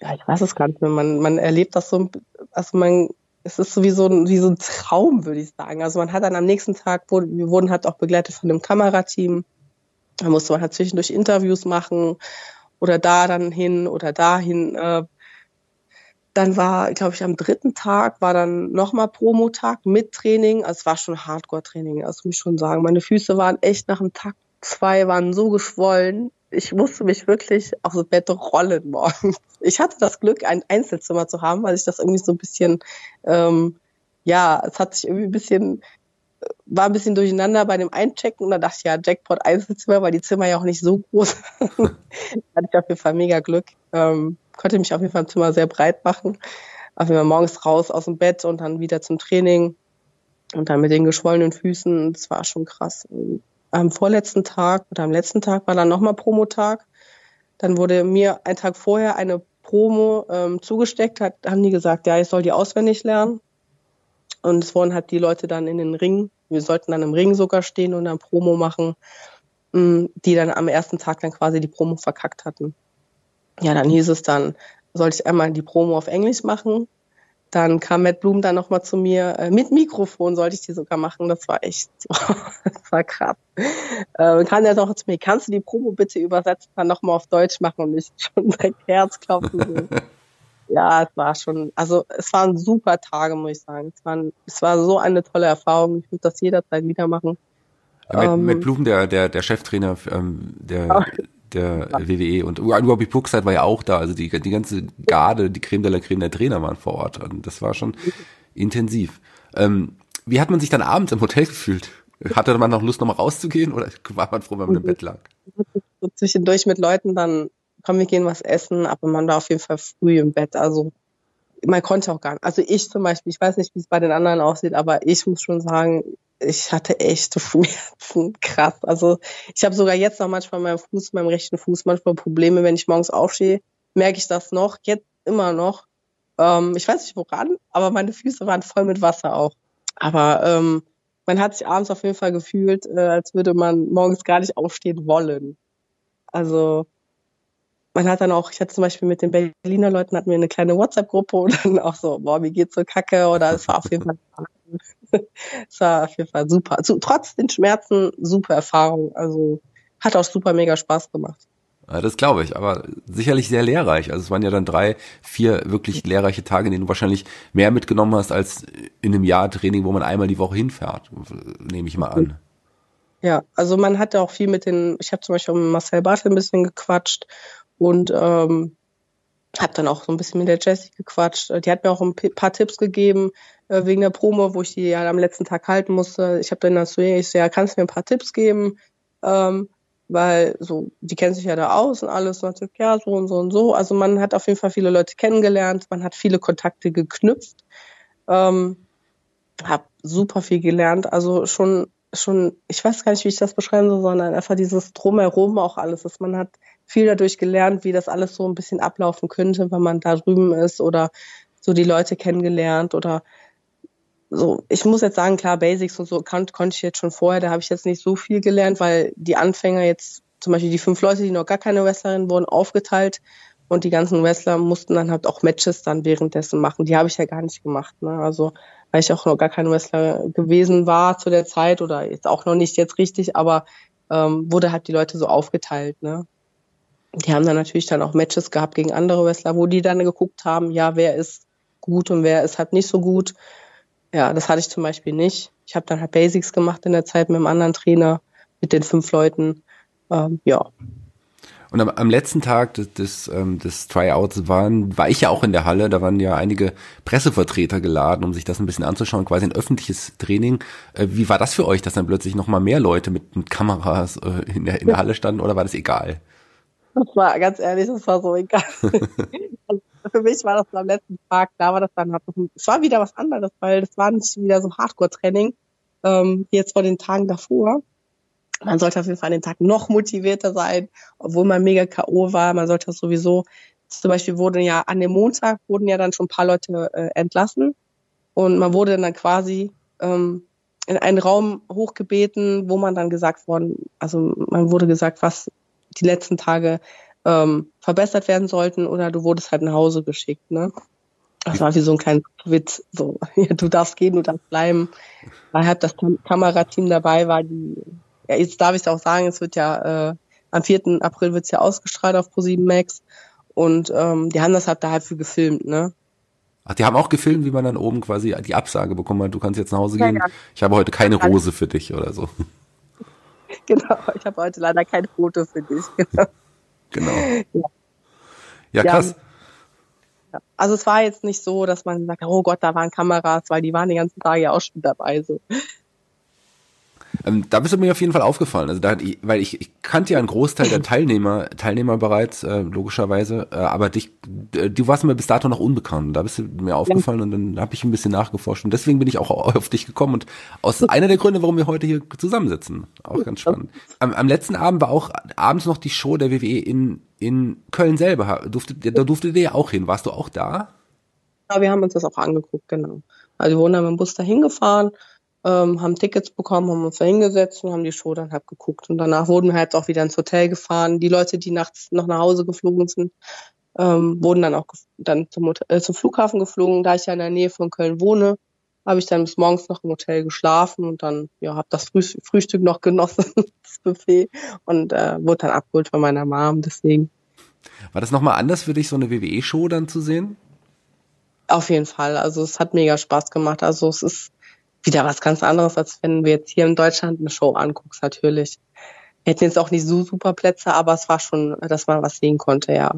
ja, ich weiß es gar nicht mehr. Man, man erlebt das so, also man, es ist so wie so ein, wie so ein Traum, würde ich sagen. Also man hat dann am nächsten Tag, wir wurden halt auch begleitet von einem Kamerateam. Da musste man halt zwischendurch Interviews machen oder da dann hin oder dahin. Äh, dann war, glaube ich, am dritten Tag war dann nochmal Promo-Tag mit Training. Also es war schon Hardcore-Training, also muss ich schon sagen. Meine Füße waren echt nach dem Tag zwei, waren so geschwollen ich musste mich wirklich aufs Bett rollen morgens. Ich hatte das Glück, ein Einzelzimmer zu haben, weil ich das irgendwie so ein bisschen, ähm, ja, es hat sich irgendwie ein bisschen, war ein bisschen durcheinander bei dem Einchecken und da dachte ich, ja, Jackpot Einzelzimmer, weil die Zimmer ja auch nicht so groß hatte ich auf jeden Fall mega Glück. Ähm, konnte mich auf jeden Fall im Zimmer sehr breit machen. Auf jeden Fall morgens raus aus dem Bett und dann wieder zum Training und dann mit den geschwollenen Füßen. Das war schon krass am vorletzten Tag oder am letzten Tag war dann nochmal Promotag. Dann wurde mir ein Tag vorher eine Promo ähm, zugesteckt, hat, haben die gesagt, ja, ich soll die auswendig lernen. Und es wurden halt die Leute dann in den Ring, wir sollten dann im Ring sogar stehen und dann Promo machen, mm, die dann am ersten Tag dann quasi die Promo verkackt hatten. Ja, dann hieß es dann, sollte ich einmal die Promo auf Englisch machen, dann kam Matt Bloom dann nochmal zu mir, äh, mit Mikrofon sollte ich die sogar machen. Das war echt, das war krass. Äh, kann er doch zu mir, kannst du die Promo bitte übersetzen, dann nochmal auf Deutsch machen und nicht schon direkt Herzklopfen. ja, es war schon, also es waren super Tage, muss ich sagen. Es, waren, es war so eine tolle Erfahrung. Ich würde das jederzeit wieder machen. Ja, mit, ähm, mit Blum, der, der, der Cheftrainer, ähm, der, der. WWE und Robbie Brookside war ja auch da, also die, die ganze Garde, die Creme de la Creme der Trainer waren vor Ort und das war schon intensiv. Ähm, wie hat man sich dann abends im Hotel gefühlt? Hatte man noch Lust, nochmal rauszugehen oder war man froh, wenn man im Bett lag? So zwischendurch mit Leuten dann, komm, wir gehen was essen, aber man war auf jeden Fall früh im Bett, also man konnte auch gar nicht. Also ich zum Beispiel, ich weiß nicht, wie es bei den anderen aussieht, aber ich muss schon sagen, ich hatte echte Schmerzen, krass. Also ich habe sogar jetzt noch manchmal meinem Fuß, meinem rechten Fuß manchmal Probleme, wenn ich morgens aufstehe, merke ich das noch, jetzt immer noch. Ähm, ich weiß nicht woran, aber meine Füße waren voll mit Wasser auch. Aber ähm, man hat sich abends auf jeden Fall gefühlt, äh, als würde man morgens gar nicht aufstehen wollen. Also man hat dann auch, ich hatte zum Beispiel mit den Berliner Leuten hatten wir eine kleine WhatsApp-Gruppe und dann auch so, boah, wie geht's so kacke oder es war auf jeden Fall es war auf jeden Fall super. Also, trotz den Schmerzen super Erfahrung. Also hat auch super mega Spaß gemacht. Ja, das glaube ich, aber sicherlich sehr lehrreich. Also es waren ja dann drei, vier wirklich lehrreiche Tage, in denen du wahrscheinlich mehr mitgenommen hast als in einem Jahr Training, wo man einmal die Woche hinfährt, nehme ich mal an. Ja, also man hatte auch viel mit den, ich habe zum Beispiel mit Marcel Bartel ein bisschen gequatscht und ähm, Hab dann auch so ein bisschen mit der Jessie gequatscht. Die hat mir auch ein paar Tipps gegeben äh, wegen der Promo, wo ich die ja am letzten Tag halten musste. Ich habe dann dazu, ich so, ja, kannst du mir ein paar Tipps geben? Ähm, weil so, die kennen sich ja da aus und alles. Und sagt, ja, so und so und so. Also man hat auf jeden Fall viele Leute kennengelernt, man hat viele Kontakte geknüpft. Ähm, hab super viel gelernt. Also schon, schon, ich weiß gar nicht, wie ich das beschreiben soll, sondern einfach dieses Drumherum auch alles. Dass man hat viel dadurch gelernt, wie das alles so ein bisschen ablaufen könnte, wenn man da drüben ist oder so die Leute kennengelernt oder so, ich muss jetzt sagen, klar, Basics und so konnte konnt ich jetzt schon vorher, da habe ich jetzt nicht so viel gelernt, weil die Anfänger jetzt, zum Beispiel die fünf Leute, die noch gar keine Wrestlerin wurden, aufgeteilt und die ganzen Wrestler mussten dann halt auch Matches dann währenddessen machen. Die habe ich ja gar nicht gemacht. Ne? Also weil ich auch noch gar kein Wrestler gewesen war zu der Zeit oder jetzt auch noch nicht jetzt richtig, aber ähm, wurde halt die Leute so aufgeteilt. Ne? Die haben dann natürlich dann auch Matches gehabt gegen andere Wrestler, wo die dann geguckt haben, ja, wer ist gut und wer ist halt nicht so gut. Ja, das hatte ich zum Beispiel nicht. Ich habe dann halt Basics gemacht in der Zeit mit einem anderen Trainer, mit den fünf Leuten. Ähm, ja. Und am, am letzten Tag des, des, ähm, des Tryouts waren, war ich ja auch in der Halle, da waren ja einige Pressevertreter geladen, um sich das ein bisschen anzuschauen, quasi ein öffentliches Training. Äh, wie war das für euch, dass dann plötzlich nochmal mehr Leute mit, mit Kameras äh, in, der, in der Halle standen oder war das egal? Das war ganz ehrlich, das war so egal. also für mich war das am letzten Tag, da war das dann, es war wieder was anderes, weil das war nicht wieder so Hardcore-Training, ähm, jetzt vor den Tagen davor. Man sollte auf jeden Fall an den Tag noch motivierter sein, obwohl man mega K.O. war. Man sollte sowieso, zum Beispiel wurden ja an dem Montag wurden ja dann schon ein paar Leute äh, entlassen und man wurde dann quasi ähm, in einen Raum hochgebeten, wo man dann gesagt worden, also man wurde gesagt, was die letzten Tage ähm, verbessert werden sollten oder du wurdest halt nach Hause geschickt, ne? Das war wie so ein kleiner Witz, so, ja, du darfst gehen, du darfst bleiben. Weil halt das Kamerateam dabei war, die, ja, jetzt darf ich es auch sagen, es wird ja, äh, am 4. April wird es ja ausgestrahlt auf Pro7 Max und ähm, die haben das halt da halt für gefilmt, ne? Ach, die haben auch gefilmt, wie man dann oben quasi die Absage bekommen hat, du kannst jetzt nach Hause gehen, ja, ja. ich habe heute keine Rose für dich oder so. Genau, ich habe heute leider kein Foto für dich. Genau. Ja, ja krass. Ja. Also es war jetzt nicht so, dass man sagt, oh Gott, da waren Kameras, weil die waren den ganzen Tag ja auch schon dabei. So. Ähm, da bist du mir auf jeden Fall aufgefallen. Also da, weil ich, ich kannte ja einen Großteil der Teilnehmer, Teilnehmer bereits, äh, logischerweise, äh, aber dich, äh, du warst mir bis dato noch unbekannt. Da bist du mir aufgefallen ja. und dann habe ich ein bisschen nachgeforscht. Und deswegen bin ich auch auf dich gekommen und aus einer der Gründe, warum wir heute hier zusammensitzen. Auch ganz spannend. Am, am letzten Abend war auch abends noch die Show der WWE in, in Köln selber. Durfte, da durfte der ja auch hin. Warst du auch da? Ja, wir haben uns das auch angeguckt, genau. Also wir wurden dann mit dem Bus dahin gefahren ähm, haben Tickets bekommen, haben uns da hingesetzt und haben die Show dann halt geguckt. Und danach wurden wir halt auch wieder ins Hotel gefahren. Die Leute, die nachts noch nach Hause geflogen sind, ähm, wurden dann auch dann zum, äh, zum Flughafen geflogen. Da ich ja in der Nähe von Köln wohne, habe ich dann bis morgens noch im Hotel geschlafen und dann ja habe das Früh Frühstück noch genossen, das Buffet und äh, wurde dann abgeholt von meiner Mom. Deswegen. War das nochmal anders für dich, so eine WWE-Show dann zu sehen? Auf jeden Fall. Also es hat mega Spaß gemacht. Also es ist wieder was ganz anderes, als wenn wir jetzt hier in Deutschland eine Show anguckst, natürlich. Wir hätten jetzt auch nicht so super Plätze, aber es war schon, dass man was sehen konnte, ja.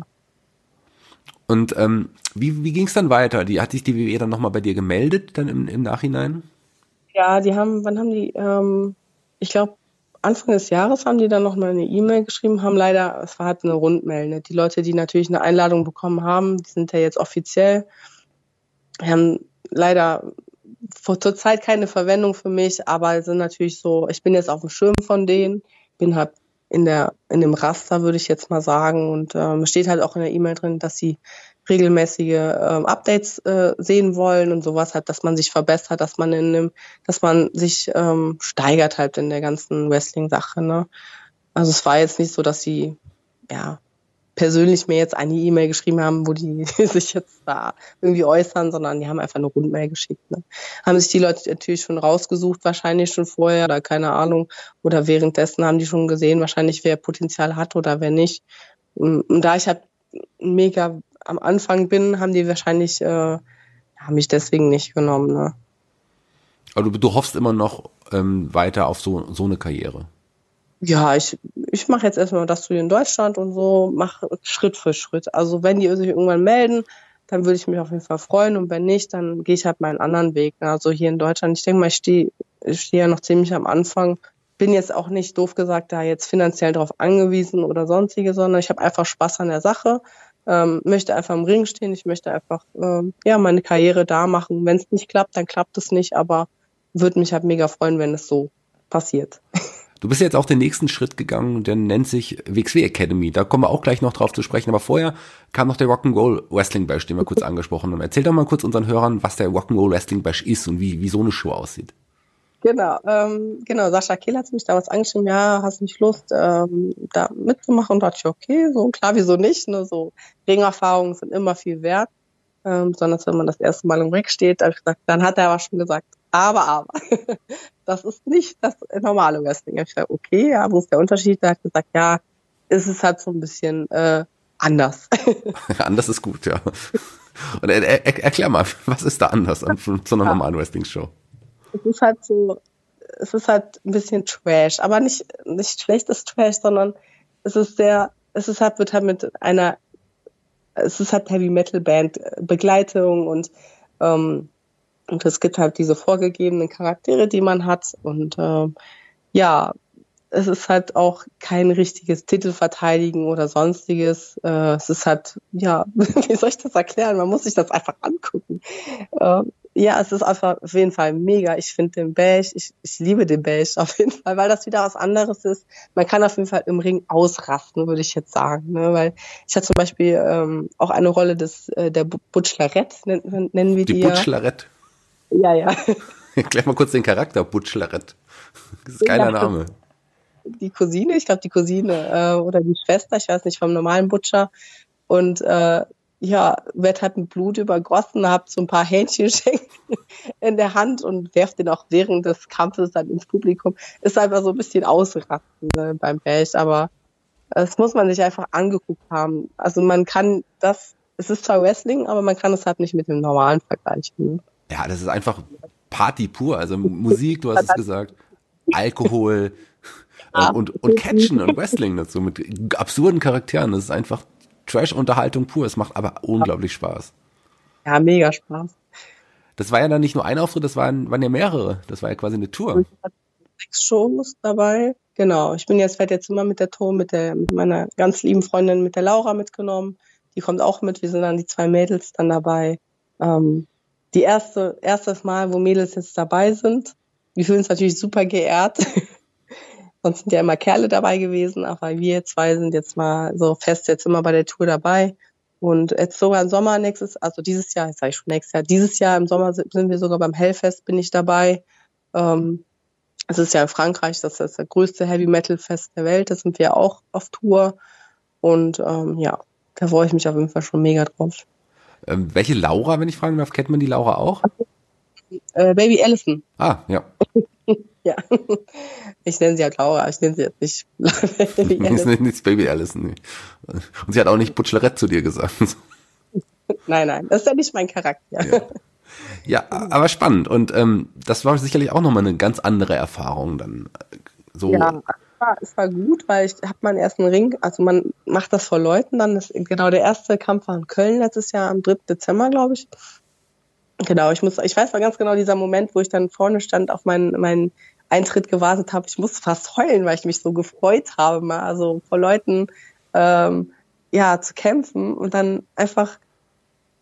Und ähm, wie, wie ging es dann weiter? Die, hat sich die WWE dann nochmal bei dir gemeldet, dann im, im Nachhinein? Ja, die haben, wann haben die, ähm, ich glaube, Anfang des Jahres haben die dann nochmal eine E-Mail geschrieben, haben leider, es war halt eine Rundmail, ne? die Leute, die natürlich eine Einladung bekommen haben, die sind ja jetzt offiziell, haben leider zurzeit keine Verwendung für mich, aber sind natürlich so, ich bin jetzt auf dem Schirm von denen, bin halt in der in dem Raster, würde ich jetzt mal sagen. Und ähm, steht halt auch in der E-Mail drin, dass sie regelmäßige ähm, Updates äh, sehen wollen und sowas halt, dass man sich verbessert, dass man in dem, dass man sich ähm, steigert halt in der ganzen Wrestling-Sache. Ne? Also es war jetzt nicht so, dass sie ja persönlich mir jetzt eine E-Mail geschrieben haben, wo die sich jetzt da irgendwie äußern, sondern die haben einfach eine Rundmail geschickt. Ne? Haben sich die Leute natürlich schon rausgesucht, wahrscheinlich schon vorher oder keine Ahnung. Oder währenddessen haben die schon gesehen, wahrscheinlich wer Potenzial hat oder wer nicht. Und da ich halt mega am Anfang bin, haben die wahrscheinlich äh, haben mich deswegen nicht genommen. Ne? Aber du, du hoffst immer noch ähm, weiter auf so, so eine Karriere. Ja, ich, ich mache jetzt erstmal das Studium in Deutschland und so, mache Schritt für Schritt. Also wenn die sich irgendwann melden, dann würde ich mich auf jeden Fall freuen und wenn nicht, dann gehe ich halt meinen anderen Weg. Also hier in Deutschland, ich denke mal, ich stehe steh ja noch ziemlich am Anfang, bin jetzt auch nicht doof gesagt da jetzt finanziell drauf angewiesen oder sonstige, sondern ich habe einfach Spaß an der Sache, ähm, möchte einfach im Ring stehen, ich möchte einfach ähm, ja meine Karriere da machen. Wenn es nicht klappt, dann klappt es nicht, aber würde mich halt mega freuen, wenn es so passiert. Du bist jetzt auch den nächsten Schritt gegangen, der nennt sich WXW Academy. Da kommen wir auch gleich noch drauf zu sprechen. Aber vorher kam noch der Rock'n'Roll Wrestling Bash, den wir kurz angesprochen haben. Erzähl doch mal kurz unseren Hörern, was der Rock'n'Roll Wrestling Bash ist und wie, wie so eine Show aussieht. Genau, ähm, genau. Sascha Kehl hat mich damals angeschrieben, ja, hast nicht Lust, ähm, da mitzumachen? Und dachte ich, okay, so klar, wieso nicht? Ne? So Ringerfahrungen sind immer viel wert. Ähm, besonders wenn man das erste Mal im Ring steht. Da ich gesagt, dann hat er aber schon gesagt, aber, aber, das ist nicht das normale Wrestling. Ich dachte, okay, ja, wo ist der Unterschied? Er hat gesagt, ja, es ist halt so ein bisschen äh, anders. anders ist gut, ja. Und er, er, erklär mal, was ist da anders an so einer normalen Wrestling-Show? Es ist halt so, es ist halt ein bisschen Trash, aber nicht, nicht schlechtes Trash, sondern es ist sehr, es ist halt, wird halt mit einer, es ist halt Heavy Metal Band äh, Begleitung und ähm, und es gibt halt diese vorgegebenen Charaktere, die man hat. Und äh, ja, es ist halt auch kein richtiges Titelverteidigen oder sonstiges. Äh, es ist halt, ja, wie soll ich das erklären? Man muss sich das einfach angucken. Äh, ja, es ist einfach auf jeden Fall mega. Ich finde den Beige, ich, ich liebe den Beige auf jeden Fall, weil das wieder was anderes ist. Man kann auf jeden Fall im Ring ausrasten, würde ich jetzt sagen. Ne? Weil ich hatte zum Beispiel ähm, auch eine Rolle des äh, der Butchlerette, nennen, nennen wir die. Die Butchlerette. Ja, ja. Erklär mal kurz den Charakter, Butchlerette. Das ist geiler Name. Die Cousine, ich glaube die Cousine äh, oder die Schwester, ich weiß nicht, vom normalen Butcher. Und äh, ja, wird halt mit Blut übergossen, habt so ein paar Hähnchenschenkel in der Hand und werft den auch während des Kampfes dann ins Publikum. Ist einfach so ein bisschen ausrasten ne, beim Bash, aber das muss man sich einfach angeguckt haben. Also man kann das, es ist zwar Wrestling, aber man kann es halt nicht mit dem normalen vergleichen. Ja, das ist einfach Party pur. Also Musik, du hast es gesagt, Alkohol äh, und, und Catchen und Wrestling dazu mit absurden Charakteren. Das ist einfach Trash-Unterhaltung pur. Es macht aber unglaublich Spaß. Ja, mega Spaß. Das war ja dann nicht nur ein Auftritt, das waren, waren ja mehrere. Das war ja quasi eine Tour. Sechs Shows dabei. Genau. Ich bin jetzt, werde jetzt immer mit der Tour, mit der, mit meiner ganz lieben Freundin, mit der Laura mitgenommen. Die kommt auch mit. Wir sind dann die zwei Mädels dann dabei. Ähm, die erste, erstes Mal, wo Mädels jetzt dabei sind. Wir fühlen uns natürlich super geehrt. Sonst sind ja immer Kerle dabei gewesen, aber wir zwei sind jetzt mal so fest jetzt immer bei der Tour dabei. Und jetzt sogar im Sommer nächstes, also dieses Jahr, jetzt sage ich schon nächstes Jahr, dieses Jahr im Sommer sind wir sogar beim Hellfest, bin ich dabei. Ähm, es ist ja in Frankreich, das ist das größte Heavy Metal Fest der Welt, da sind wir auch auf Tour. Und ähm, ja, da freue ich mich auf jeden Fall schon mega drauf. Ähm, welche Laura, wenn ich fragen darf, kennt man die Laura auch? Äh, Baby Allison. Ah, ja. ja. Ich nenne sie halt Laura, ich nenne sie jetzt nicht Baby Allison. Ich nenne Baby Allison. Nee. Und sie hat auch nicht Butchlerette zu dir gesagt. nein, nein, das ist ja nicht mein Charakter. Ja. Ja, aber spannend. Und ähm, das war sicherlich auch nochmal eine ganz andere Erfahrung dann. So. Ja, war, es war gut, weil ich habe meinen ersten Ring, also man macht das vor Leuten dann. Das, genau, der erste Kampf war in Köln letztes Jahr am 3. Dezember, glaube ich. Genau, ich muss, ich weiß mal ganz genau dieser Moment, wo ich dann vorne stand, auf meinen, meinen Eintritt gewartet habe. Ich musste fast heulen, weil ich mich so gefreut habe, mal also vor Leuten ähm, ja zu kämpfen und dann einfach.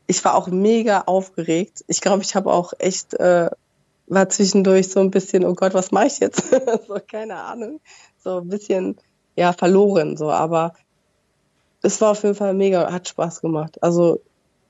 Ich war auch mega aufgeregt. Ich glaube, ich habe auch echt äh, war zwischendurch so ein bisschen, oh Gott, was mache ich jetzt? so, keine Ahnung so ein bisschen ja verloren so, aber es war auf jeden Fall mega, hat Spaß gemacht. Also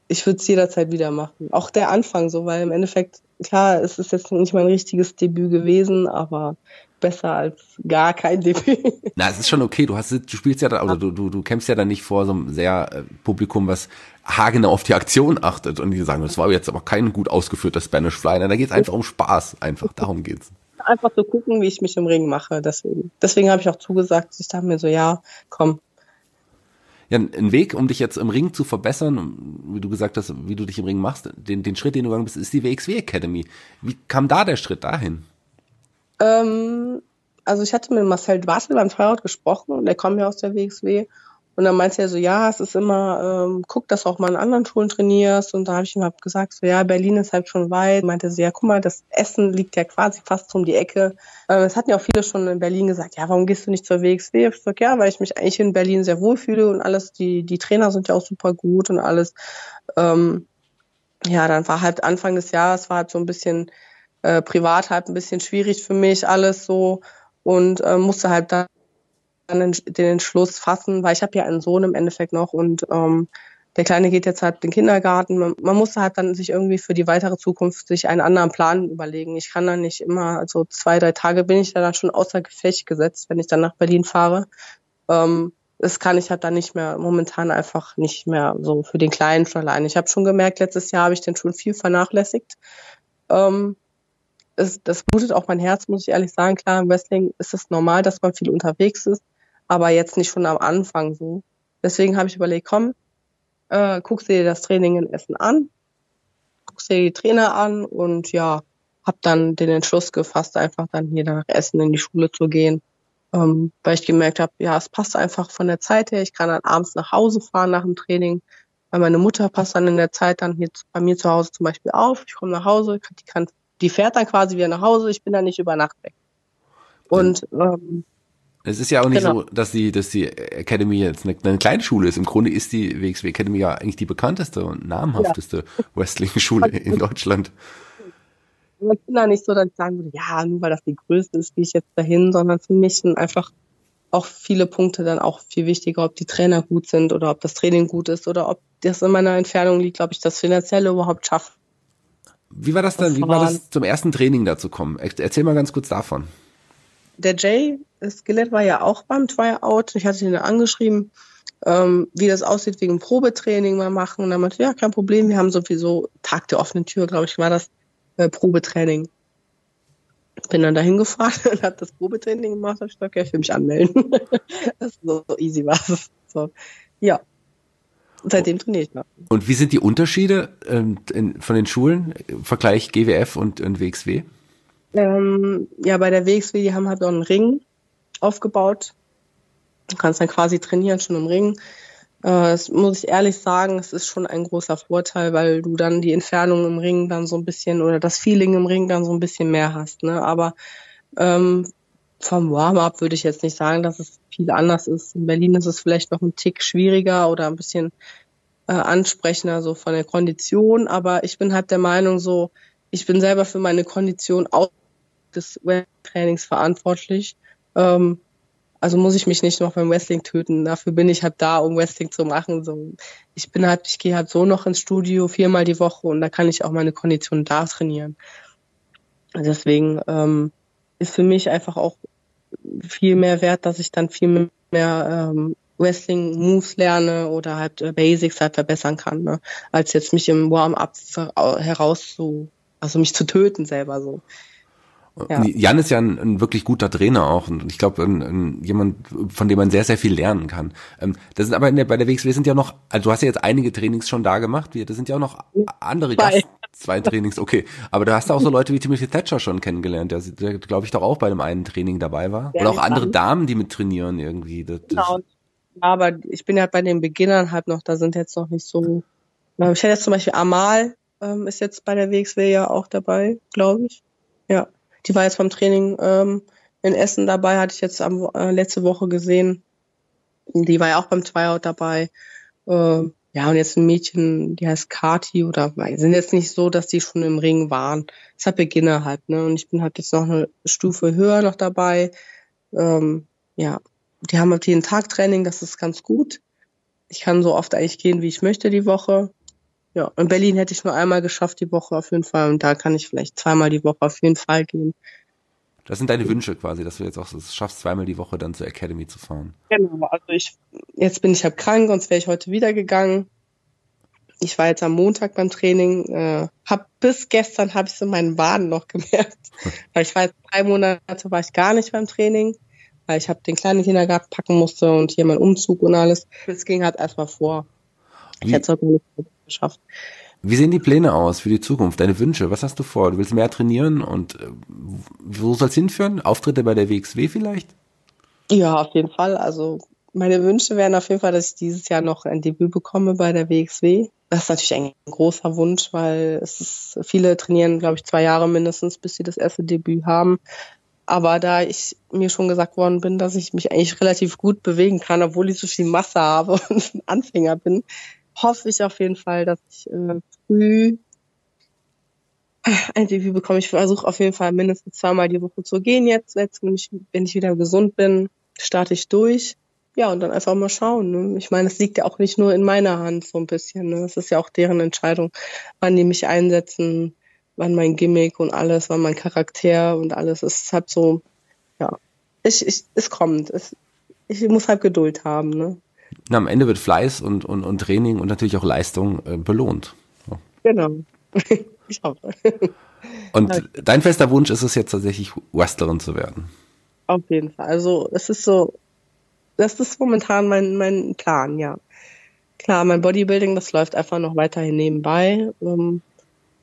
ich würde es jederzeit wieder machen. Auch der Anfang so, weil im Endeffekt, klar, es ist jetzt nicht mein richtiges Debüt gewesen, aber besser als gar kein Debüt. Na, es ist schon okay. Du hast, du spielst ja da, oder du, du, du kämpfst ja dann nicht vor so einem sehr äh, Publikum, was haargenau auf die Aktion achtet und die sagen, das war jetzt aber kein gut ausgeführter Spanish Fly. Na, da geht's einfach um Spaß. Einfach, darum geht's einfach zu gucken, wie ich mich im Ring mache. Deswegen, deswegen habe ich auch zugesagt. Ich dachte mir so, ja, komm. Ja, ein Weg, um dich jetzt im Ring zu verbessern, wie du gesagt hast, wie du dich im Ring machst, den, den Schritt, den du gegangen bist, ist die WXW Academy. Wie kam da der Schritt dahin? Ähm, also ich hatte mit Marcel Dwassel beim Tryout gesprochen und der kommt ja aus der WXW. Und dann meinte er so, ja, es ist immer, ähm, guck, dass du auch mal in anderen Schulen trainierst. Und da habe ich ihm halt gesagt, so ja, Berlin ist halt schon weit. Meinte so, ja, guck mal, das Essen liegt ja quasi fast um die Ecke. Äh, es hatten ja auch viele schon in Berlin gesagt, ja, warum gehst du nicht zur WXW? Ich sag, ja, weil ich mich eigentlich in Berlin sehr wohlfühle und alles, die, die Trainer sind ja auch super gut und alles. Ähm, ja, dann war halt Anfang des Jahres, war halt so ein bisschen äh, privat halt ein bisschen schwierig für mich alles so und äh, musste halt dann den Entschluss fassen, weil ich habe ja einen Sohn im Endeffekt noch und ähm, der Kleine geht jetzt halt den Kindergarten. Man, man musste halt dann sich irgendwie für die weitere Zukunft sich einen anderen Plan überlegen. Ich kann dann nicht immer, also zwei, drei Tage bin ich dann schon außer Gefecht gesetzt, wenn ich dann nach Berlin fahre. Ähm, das kann ich halt dann nicht mehr, momentan einfach nicht mehr so für den Kleinen schon allein. Ich habe schon gemerkt, letztes Jahr habe ich den schon viel vernachlässigt. Ähm, es, das blutet auch mein Herz, muss ich ehrlich sagen. Klar, im Wrestling ist es normal, dass man viel unterwegs ist, aber jetzt nicht schon am Anfang so. Deswegen habe ich überlegt, komm, äh, guckst dir das Training in Essen an, guckst dir die Trainer an und ja, habe dann den Entschluss gefasst, einfach dann hier nach Essen in die Schule zu gehen, ähm, weil ich gemerkt habe, ja, es passt einfach von der Zeit her. Ich kann dann abends nach Hause fahren nach dem Training, weil meine Mutter passt dann in der Zeit dann hier bei mir zu Hause zum Beispiel auf. Ich komme nach Hause, die kann die fährt dann quasi wieder nach Hause, ich bin dann nicht über Nacht weg. Und ähm, es ist ja auch nicht genau. so, dass die, dass die Academy jetzt eine, eine kleine Schule ist. Im Grunde ist die WXW Academy ja eigentlich die bekannteste und namhafteste ja. Wrestling-Schule in Deutschland. Ich bin da nicht so, dass ich sagen würde, ja, nur weil das die größte ist, gehe ich jetzt dahin, sondern für mich sind einfach auch viele Punkte dann auch viel wichtiger, ob die Trainer gut sind oder ob das Training gut ist oder ob das in meiner Entfernung liegt, glaube ich, das Finanzielle überhaupt schafft. Wie war das dann? Wie war das zum ersten Training dazu kommen? Erzähl mal ganz kurz davon. Der Jay Skelett war ja auch beim Tryout. Ich hatte ihn angeschrieben, ähm, wie das aussieht wegen Probetraining mal machen. Und dann meinte, ja, kein Problem. Wir haben sowieso Tag der offenen Tür, glaube ich, war das äh, Probetraining. Bin dann dahin gefahren und habe das Probetraining gemacht. Hab ich gesagt, ja, ich will mich anmelden. das ist so, so easy war es. So, ja, Seitdem trainiere ich noch. Und wie sind die Unterschiede ähm, in, von den Schulen im Vergleich GWF und, und WXW? Ähm, ja, bei der WXW, die haben halt noch einen Ring aufgebaut. Du kannst dann quasi trainieren schon im Ring. Äh, das muss ich ehrlich sagen, es ist schon ein großer Vorteil, weil du dann die Entfernung im Ring dann so ein bisschen oder das Feeling im Ring dann so ein bisschen mehr hast. Ne? Aber ähm, vom Warm-up würde ich jetzt nicht sagen, dass es viel anders ist. In Berlin ist es vielleicht noch ein Tick schwieriger oder ein bisschen äh, ansprechender so von der Kondition, aber ich bin halt der Meinung so, ich bin selber für meine Kondition auch des Trainings verantwortlich. Ähm, also muss ich mich nicht noch beim Wrestling töten. Dafür bin ich halt da, um Wrestling zu machen. So, ich bin halt, ich gehe halt so noch ins Studio viermal die Woche und da kann ich auch meine Kondition da trainieren. Deswegen ähm, ist für mich einfach auch viel mehr wert, dass ich dann viel mehr ähm, Wrestling-Moves lerne oder halt äh, Basics halt verbessern kann, ne? als jetzt mich im Warm-up heraus zu, also mich zu töten selber so. Ja. Jan ist ja ein, ein, wirklich guter Trainer auch und ich glaube jemand, von dem man sehr, sehr viel lernen kann. Ähm, das sind aber der, bei der WXW sind ja noch, also du hast ja jetzt einige Trainings schon da gemacht, das sind ja auch noch andere Gast, zwei Trainings, okay. Aber da hast du auch so Leute wie Timothy Thatcher schon kennengelernt, der, der glaube ich doch auch bei dem einen Training dabei war. Ja, Oder auch andere dann. Damen, die mit trainieren irgendwie. Das, genau. aber ich bin ja bei den Beginnern halt noch, da sind jetzt noch nicht so. Ich hätte jetzt zum Beispiel Amal ähm, ist jetzt bei der WXW ja auch dabei, glaube ich. Ja. Die war jetzt beim Training ähm, in Essen dabei, hatte ich jetzt am, äh, letzte Woche gesehen. Die war ja auch beim Tryout dabei. Äh, ja, und jetzt ein Mädchen, die heißt Kati oder sind jetzt nicht so, dass die schon im Ring waren. Das hat Beginner halt, ne? Und ich bin halt jetzt noch eine Stufe höher noch dabei. Ähm, ja, die haben halt jeden Tag Training, das ist ganz gut. Ich kann so oft eigentlich gehen, wie ich möchte die Woche. Ja, in Berlin hätte ich nur einmal geschafft die Woche auf jeden Fall und da kann ich vielleicht zweimal die Woche auf jeden Fall gehen. Das sind deine Wünsche quasi, dass du jetzt auch es schaffst, zweimal die Woche dann zur Academy zu fahren. Genau, also ich, jetzt bin ich halt krank, sonst wäre ich heute wieder gegangen. Ich war jetzt am Montag beim Training, äh, hab bis gestern habe ich so meinen Waden noch gemerkt. weil ich war jetzt drei Monate war ich gar nicht beim Training, weil ich habe den kleinen Kindergarten packen musste und hier mein Umzug und alles. Das ging halt erstmal vor. Ich hätte es auch nicht geschafft. Wie sehen die Pläne aus für die Zukunft, deine Wünsche? Was hast du vor? Du willst mehr trainieren und äh, wo soll es hinführen? Auftritte bei der WXW vielleicht? Ja, auf jeden Fall. Also meine Wünsche wären auf jeden Fall, dass ich dieses Jahr noch ein Debüt bekomme bei der WXW. Das ist natürlich ein großer Wunsch, weil es ist, viele trainieren, glaube ich, zwei Jahre mindestens, bis sie das erste Debüt haben. Aber da ich mir schon gesagt worden bin, dass ich mich eigentlich relativ gut bewegen kann, obwohl ich so viel Masse habe und ein Anfänger bin, hoffe ich auf jeden Fall, dass ich äh, früh ein Debüt bekomme. Ich versuche auf jeden Fall mindestens zweimal die Woche zu gehen jetzt. jetzt wenn, ich, wenn ich wieder gesund bin, starte ich durch. Ja, und dann einfach mal schauen. Ne? Ich meine, es liegt ja auch nicht nur in meiner Hand so ein bisschen. Ne? Es ist ja auch deren Entscheidung, wann die mich einsetzen, wann mein Gimmick und alles, wann mein Charakter und alles. Es ist halt so, ja, ich, ich, es kommt. Es, ich muss halt Geduld haben. Ne? Na, am Ende wird Fleiß und, und, und Training und natürlich auch Leistung äh, belohnt. So. Genau. ich hoffe. Und ja. dein fester Wunsch ist es jetzt tatsächlich, Wrestlerin zu werden? Auf jeden Fall. Also es ist so, das ist momentan mein, mein Plan, ja. Klar, mein Bodybuilding, das läuft einfach noch weiterhin nebenbei. Ähm,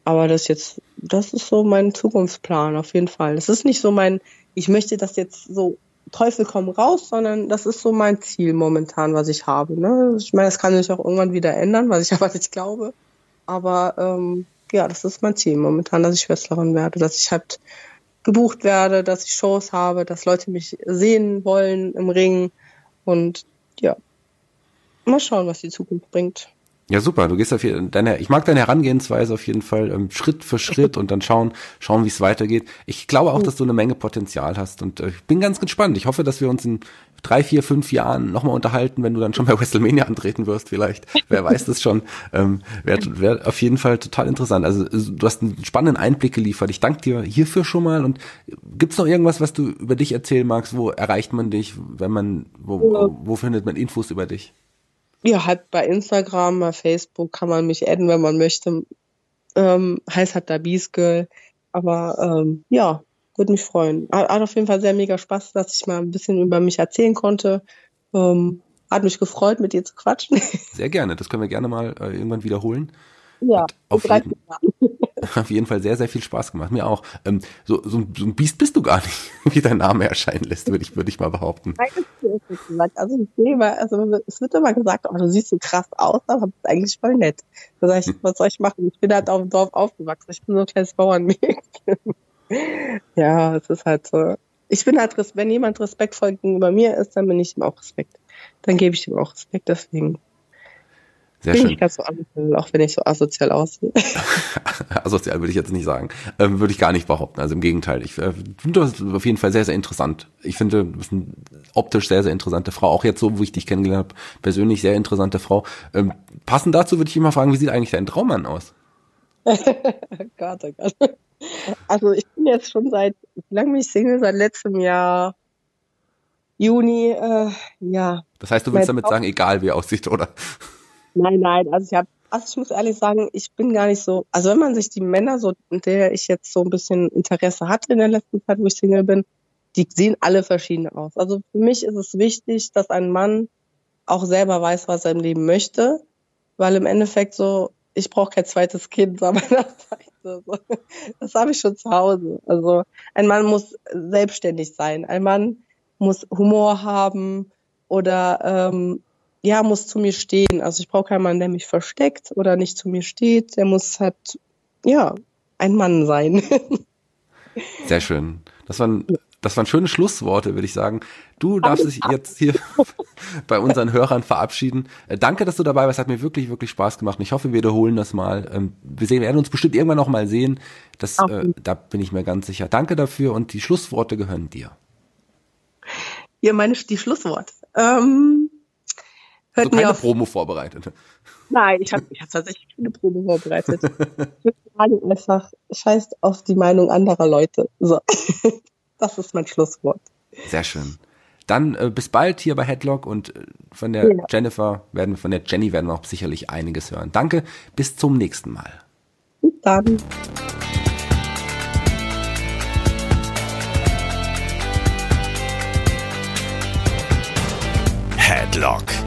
aber das jetzt, das ist so mein Zukunftsplan, auf jeden Fall. Das ist nicht so mein, ich möchte das jetzt so Teufel komm raus, sondern das ist so mein Ziel momentan, was ich habe. Ne? Ich meine, das kann sich auch irgendwann wieder ändern, was ich aber nicht glaube. Aber ähm, ja, das ist mein Ziel momentan, dass ich Wrestlerin werde, dass ich halt gebucht werde, dass ich Shows habe, dass Leute mich sehen wollen im Ring und ja, mal schauen, was die Zukunft bringt. Ja, super. Du gehst auf jeden deine, ich mag deine Herangehensweise auf jeden Fall, ähm, Schritt für Schritt und dann schauen, schauen, wie es weitergeht. Ich glaube auch, dass du eine Menge Potenzial hast und äh, ich bin ganz gespannt. Ich hoffe, dass wir uns in drei, vier, fünf Jahren nochmal unterhalten, wenn du dann schon bei WrestleMania antreten wirst, vielleicht. Wer weiß das schon. Ähm, Wäre wär auf jeden Fall total interessant. Also du hast einen spannenden Einblick geliefert. Ich danke dir hierfür schon mal. Und gibt's noch irgendwas, was du über dich erzählen magst? Wo erreicht man dich? Wenn man, wo, wo, wo findet man Infos über dich? Ja, halt bei Instagram, bei Facebook kann man mich adden, wenn man möchte. Ähm, heißt halt da Girl. Aber ähm, ja, würde mich freuen. Hat, hat auf jeden Fall sehr mega Spaß, dass ich mal ein bisschen über mich erzählen konnte. Ähm, hat mich gefreut, mit dir zu quatschen. Sehr gerne. Das können wir gerne mal äh, irgendwann wiederholen. Ja, auf jeden, auf jeden Fall sehr, sehr viel Spaß gemacht. Mir auch. Ähm, so, so, so ein Biest bist du gar nicht, wie dein Name erscheinen lässt, würde ich, würde ich mal behaupten. Also ich sehe mal, also es wird immer gesagt, oh, du siehst so krass aus, aber das ist eigentlich voll nett. Da sag ich, was soll ich machen? Ich bin halt auf dem Dorf aufgewachsen. Ich bin so ein kleines Bauernmädchen. ja, es ist halt so. Ich bin halt, wenn jemand respektvoll gegenüber mir ist, dann bin ich ihm auch Respekt. Dann gebe ich ihm auch Respekt, deswegen. Sehr Bin schön. Ich ganz so asozial, auch wenn ich so asozial aussehe. asozial würde ich jetzt nicht sagen. Ähm, würde ich gar nicht behaupten. Also im Gegenteil. Ich äh, finde das auf jeden Fall sehr, sehr interessant. Ich finde, du bist eine optisch sehr, sehr interessante Frau. Auch jetzt so, wo ich dich kennengelernt habe, persönlich sehr interessante Frau. Ähm, passend dazu würde ich immer fragen, wie sieht eigentlich dein Traummann aus? Gott, oh Gott. Also ich bin jetzt schon seit, wie lange bin ich Single? Seit letztem Jahr Juni, äh, ja. Das heißt, du willst damit sagen, egal wie er aussieht, oder? Nein, nein, also ich habe, also ich muss ehrlich sagen, ich bin gar nicht so, also wenn man sich die Männer so, in der ich jetzt so ein bisschen Interesse hatte in der letzten Zeit, wo ich Single bin, die sehen alle verschieden aus. Also für mich ist es wichtig, dass ein Mann auch selber weiß, was er im Leben möchte, weil im Endeffekt so, ich brauche kein zweites Kind an meiner Seite. Das habe ich schon zu Hause. Also ein Mann muss selbstständig sein. Ein Mann muss Humor haben oder ähm, ja, muss zu mir stehen. Also ich brauche keinen Mann, der mich versteckt oder nicht zu mir steht. Der muss halt, ja, ein Mann sein. Sehr schön. Das waren, das waren schöne Schlussworte, würde ich sagen. Du darfst dich jetzt hier bei unseren Hörern verabschieden. Äh, danke, dass du dabei warst. Hat mir wirklich, wirklich Spaß gemacht. Ich hoffe, wir wiederholen das mal. Ähm, wir sehen, wir werden uns bestimmt irgendwann noch mal sehen. Das, äh, da bin ich mir ganz sicher. Danke dafür und die Schlussworte gehören dir. Ja, meine, die Schlussworte. Ähm Hört also keine Promo vorbereitet. Nein, ich habe ich hab tatsächlich keine Promo vorbereitet. ich würde einfach, scheißt auf die Meinung anderer Leute. So. Das ist mein Schlusswort. Sehr schön. Dann äh, bis bald hier bei Headlock und äh, von der ja. Jennifer werden wir, von der Jenny werden wir auch sicherlich einiges hören. Danke, bis zum nächsten Mal. Bis dann. Headlock